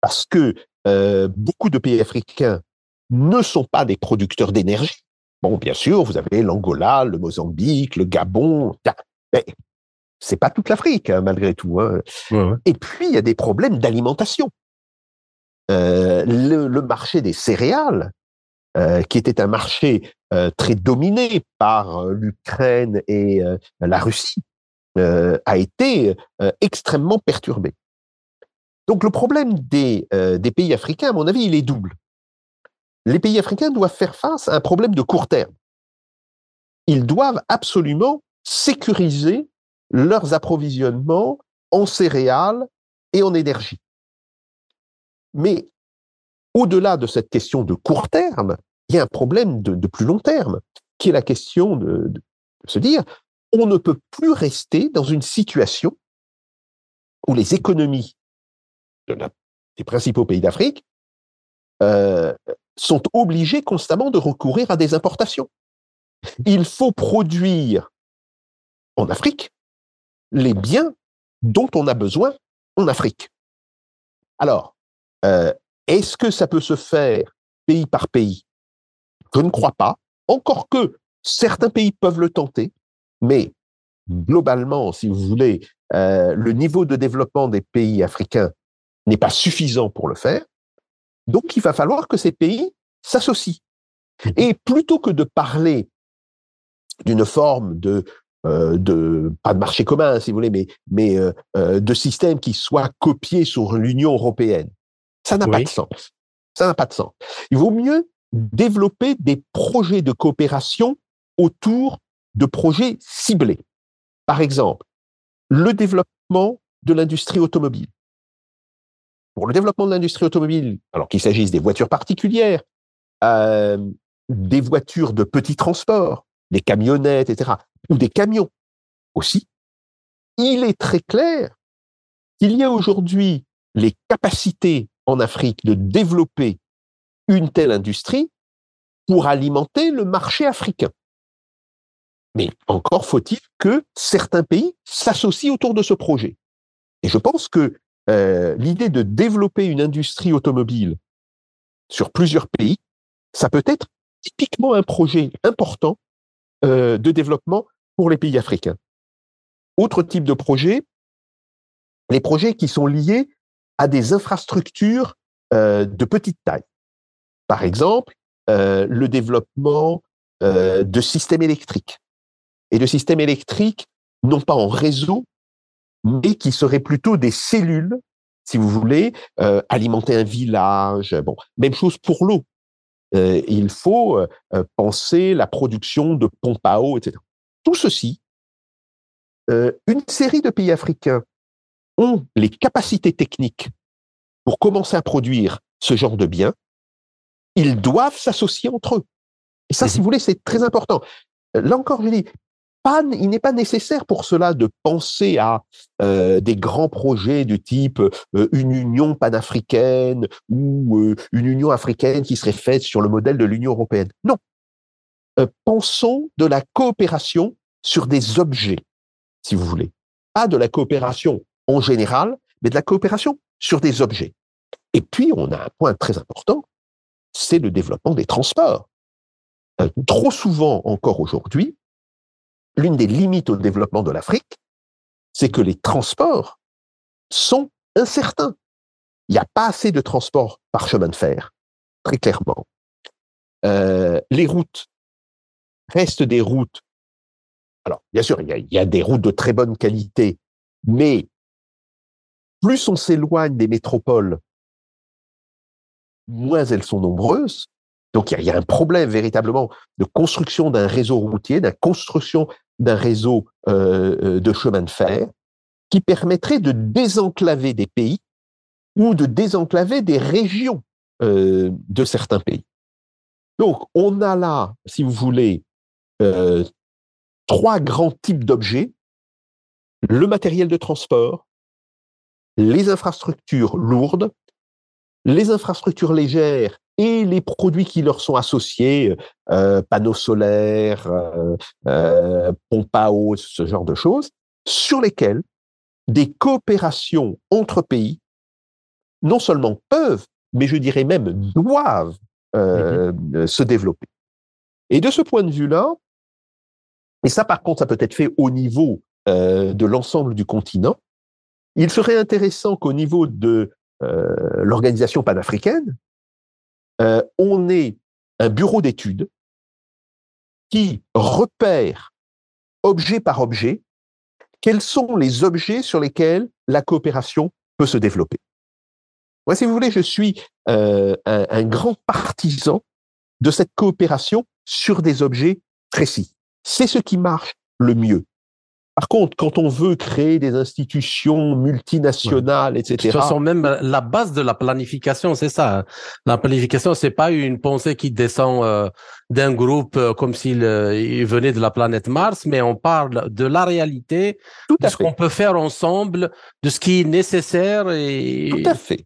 parce que euh, beaucoup de pays africains ne sont pas des producteurs d'énergie. Bon, bien sûr, vous avez l'Angola, le Mozambique, le Gabon, mais c'est pas toute l'Afrique, hein, malgré tout. Hein. Et puis, il y a des problèmes d'alimentation. Euh, le, le, marché des céréales euh, qui était un marché euh, très dominé par l'Ukraine et la Russie, a été extrêmement perturbé. Donc le problème des, des pays africains, à mon avis, il est double. Les pays africains doivent faire face à un problème de court terme. Ils doivent absolument sécuriser leurs approvisionnements en céréales et en énergie. Mais au-delà de cette question de court terme, il y a un problème de, plus long terme, qui est la question de, se dire, on ne peut plus rester dans une situation où les économies des principaux pays d'Afrique euh, sont obligées constamment de recourir à des importations. Il faut produire en Afrique les biens dont on a besoin en Afrique. Alors, euh, est-ce que ça peut se faire pays par pays? Je ne crois pas. Encore que certains pays peuvent le tenter, mais globalement, si vous voulez, euh, le niveau de développement des pays africains n'est pas suffisant pour le faire. Donc, il va falloir que ces pays s'associent. Mmh. Et plutôt que de parler d'une forme de, euh, de, pas de marché commun, si vous voulez, mais, mais euh, euh, de système qui soit copié sur l'Union européenne, ça n'a pas de sens. Ça n'a pas de sens. Il vaut mieux développer des projets de coopération autour de projets ciblés. Par exemple, le développement de l'industrie automobile. Pour le développement de l'industrie automobile, alors qu'il s'agisse des voitures particulières, euh, des voitures de petit transport, des camionnettes, etc., ou des camions aussi, il est très clair qu'il y a aujourd'hui les capacités en Afrique de développer une telle industrie pour alimenter le marché africain. Mais encore faut-il que certains pays s'associent autour de ce projet. Et je pense que euh, l'idée de développer une industrie automobile sur plusieurs pays, ça peut être typiquement un projet important euh, de développement pour les pays africains. Autre type de projet, les projets qui sont liés à des infrastructures euh, de petite taille. Par exemple, le développement de systèmes électriques et de systèmes électriques, non pas en réseau, mais qui seraient plutôt des cellules, si vous voulez, euh, alimenter un village. Bon, même chose pour l'eau. Euh, il faut euh, penser la production de pompes à eau, etc. Tout ceci, une série de pays africains ont les capacités techniques pour commencer à produire ce genre de biens. Ils doivent s'associer entre eux. Et ça, si vous voulez, c'est très important. Là encore, je dis, il n'est pas nécessaire pour cela de penser à euh, des grands projets du type euh, une union panafricaine ou euh, une union africaine qui serait faite sur le modèle de l'Union européenne. Non. pensons de la coopération sur des objets, si vous voulez. Pas de la coopération en général, mais de la coopération sur des objets. Et puis, on a un point très important, c'est le développement des transports. trop souvent encore aujourd'hui, l'une des limites au développement de l'Afrique, c'est que les transports sont incertains. Il n'y a pas assez de transports par chemin de fer, très clairement. Euh, les routes restent des routes. Alors, bien sûr, il y, a, des routes de très bonne qualité, mais plus on s'éloigne des métropoles, moins elles sont nombreuses. Donc, il y, a, un problème véritablement de construction d'un réseau routier, de construction d'un réseau euh, euh, de chemin de fer qui permettrait de désenclaver des pays ou de désenclaver des régions euh, de certains pays. Donc, on a là, si vous voulez, trois grands types d'objets. Le matériel de transport, les infrastructures lourdes, les infrastructures légères et les produits qui leur sont associés, euh, panneaux solaires, euh, euh, pompes à eau, ce genre de choses, sur lesquels des coopérations entre pays non seulement peuvent, mais je dirais même doivent mmh se développer. Et de ce point de vue-là, et ça par contre, ça peut être fait au niveau de l'ensemble du continent, il serait intéressant qu'au niveau de l'organisation panafricaine, euh, on est un bureau d'études qui repère objet par objet quels sont les objets sur lesquels la coopération peut se développer. Moi, si vous voulez, je suis euh, un, grand partisan de cette coopération sur des objets précis. C'est ce qui marche le mieux. Par contre, quand on veut créer des institutions multinationales, etc. De toute façon, même la base de la planification, c'est ça. Hein. La planification, c'est pas une pensée qui descend euh, d'un groupe euh, comme s'il euh, venait de la planète Mars, mais on parle de la réalité, Tout de ce qu'on peut faire ensemble, de ce qui est nécessaire et. Tout à fait.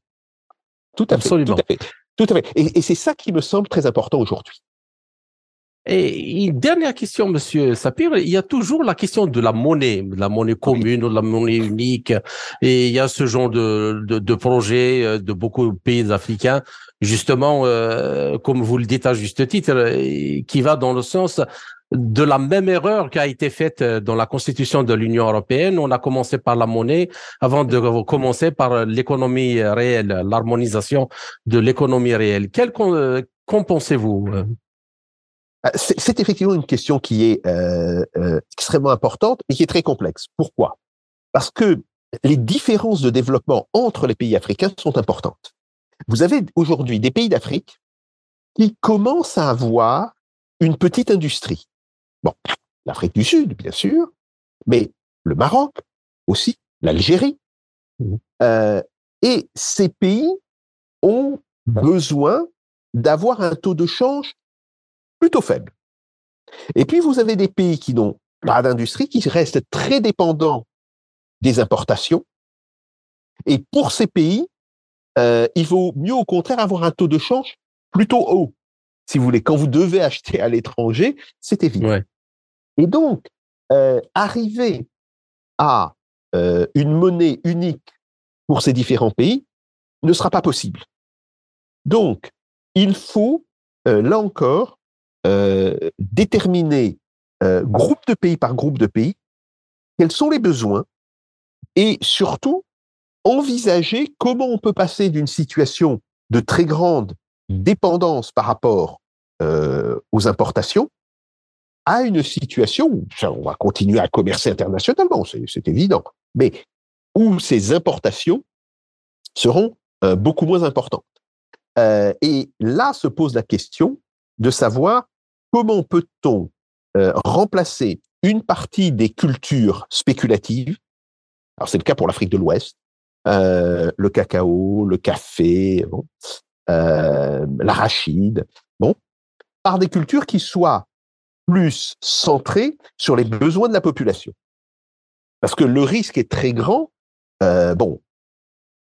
Tout à Absolument. fait. Tout à fait. Tout à fait. Et, et c'est ça qui me semble très important aujourd'hui. Et une dernière question, Monsieur Sapir, il y a toujours la question de la monnaie, la monnaie commune ou la monnaie unique. Et il y a ce genre de, de, de projet euh, de beaucoup de pays africains, justement, euh, comme vous le dites à juste titre, euh, qui va dans le sens de la même erreur qui a été faite dans la constitution de l'Union européenne. On a commencé par la monnaie avant de commencer par l'économie réelle, l'harmonisation de l'économie réelle. Quel qu'en pensez-vous c'est effectivement une question qui est euh, euh, extrêmement importante et qui est très complexe. Pourquoi? Parce que les différences de développement entre les pays africains sont importantes. Vous avez aujourd'hui des pays d'Afrique qui commencent à avoir une petite industrie. Bon, l'Afrique du Sud, bien sûr, mais le Maroc aussi, l'Algérie. Mmh. Euh, et ces pays ont besoin d'avoir un taux de change plutôt faible. Et puis, vous avez des pays qui n'ont pas d'industrie, qui restent très dépendants des importations. Et pour ces pays, euh, il vaut mieux au contraire avoir un taux de change plutôt haut. Si vous voulez, quand vous devez acheter à l'étranger, c'est évident. Et donc, euh, arriver à euh, une monnaie unique pour ces différents pays ne sera pas possible. Donc, il faut, là encore, déterminer euh, groupe de pays par groupe de pays quels sont les besoins et surtout envisager comment on peut passer d'une situation de très grande dépendance par rapport euh, aux importations à une situation où on va continuer à commercer internationalement, c'est évident, mais où ces importations seront beaucoup moins importantes. et là se pose la question de savoir comment peut-on euh, remplacer une partie des cultures spéculatives, alors c'est le cas pour l'Afrique de l'Ouest, euh, le cacao, le café, euh, l'arachide, par des cultures qui soient plus centrées sur les besoins de la population. Parce que le risque est très grand. bon,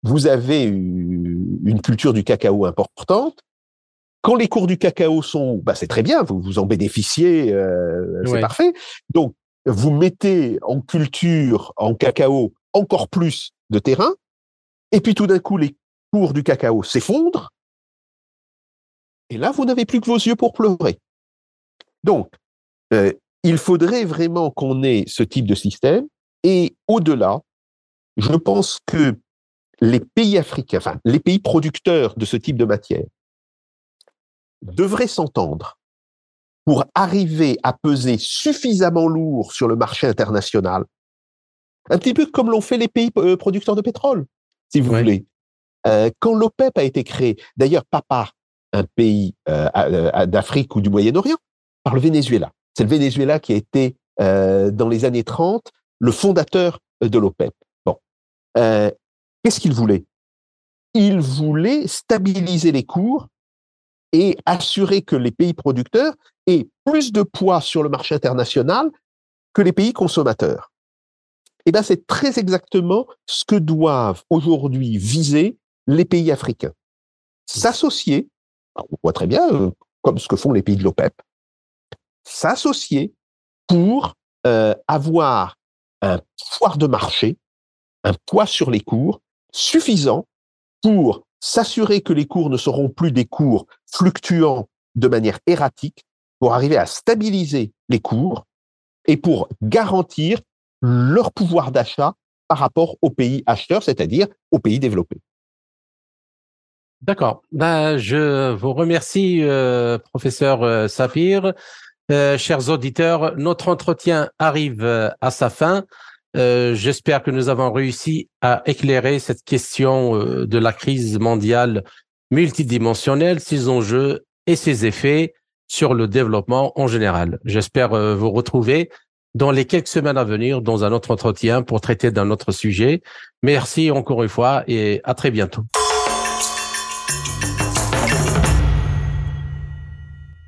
vous avez une culture du cacao importante, quand les cours du cacao sont, bah c'est très bien, vous vous en bénéficiez, euh, c'est parfait. Donc vous mettez en culture, en cacao, encore plus de terrain, et puis tout d'un coup les cours du cacao s'effondrent, et là vous n'avez plus que vos yeux pour pleurer. Donc euh, il faudrait vraiment qu'on ait ce type de système, et au-delà, je pense que les pays africains, enfin les pays producteurs de ce type de matière, devraient s'entendre pour arriver à peser suffisamment lourd sur le marché international, un petit peu comme l'ont fait les pays euh, producteurs de pétrole, si vous voulez. Euh, quand l'OPEP a été créé, d'ailleurs pas par un pays euh, d'Afrique ou du Moyen-Orient, par le Venezuela. C'est le Venezuela qui a été, dans les années 30, le fondateur de l'OPEP. Bon. Qu'est-ce qu'il voulait? Il voulait stabiliser les cours et assurer que les pays producteurs aient plus de poids sur le marché international que les pays consommateurs. Eh bien, c'est très exactement ce que doivent aujourd'hui viser les pays africains. S'associer, on voit très bien, euh, comme ce que font les pays de l'OPEP, s'associer pour euh, avoir un poids de marché, un poids sur les cours suffisant pour s'assurer que les cours ne seront plus des cours fluctuants de manière erratique pour arriver à stabiliser les cours et pour garantir leur pouvoir d'achat par rapport aux pays acheteurs, c'est-à-dire aux pays développés. D'accord. Ben, je vous remercie, euh, professeur euh, Safir. Euh, chers auditeurs, notre entretien arrive à sa fin. J'espère que nous avons réussi à éclairer cette question de la crise mondiale multidimensionnelle, ses enjeux et ses effets sur le développement en général. J'espère euh, vous retrouver dans les quelques semaines à venir dans un autre entretien pour traiter d'un autre sujet. Merci encore une fois et à très bientôt.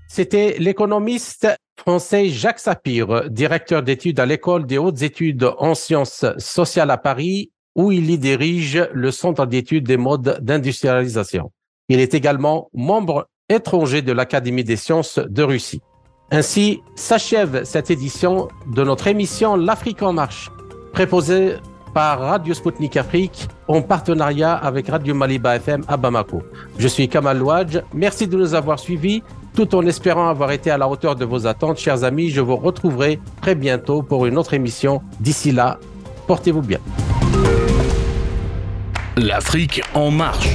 C'était l'économiste français Jacques Sapir, directeur d'études à l'école des hautes études en sciences sociales à Paris, où il y dirige le centre d'études des modes d'industrialisation. Il est également membre étranger de l'Académie des sciences de Russie. Ainsi s'achève cette édition de notre émission L'Afrique en marche, préposée par Radio Sputnik Afrique en partenariat avec Radio Maliba FM à Bamako. Je suis Kamal Louadj. Merci de nous avoir suivis tout en espérant avoir été à la hauteur de vos attentes. Chers amis, je vous retrouverai très bientôt pour une autre émission. D'ici là, portez-vous bien. L'Afrique en marche,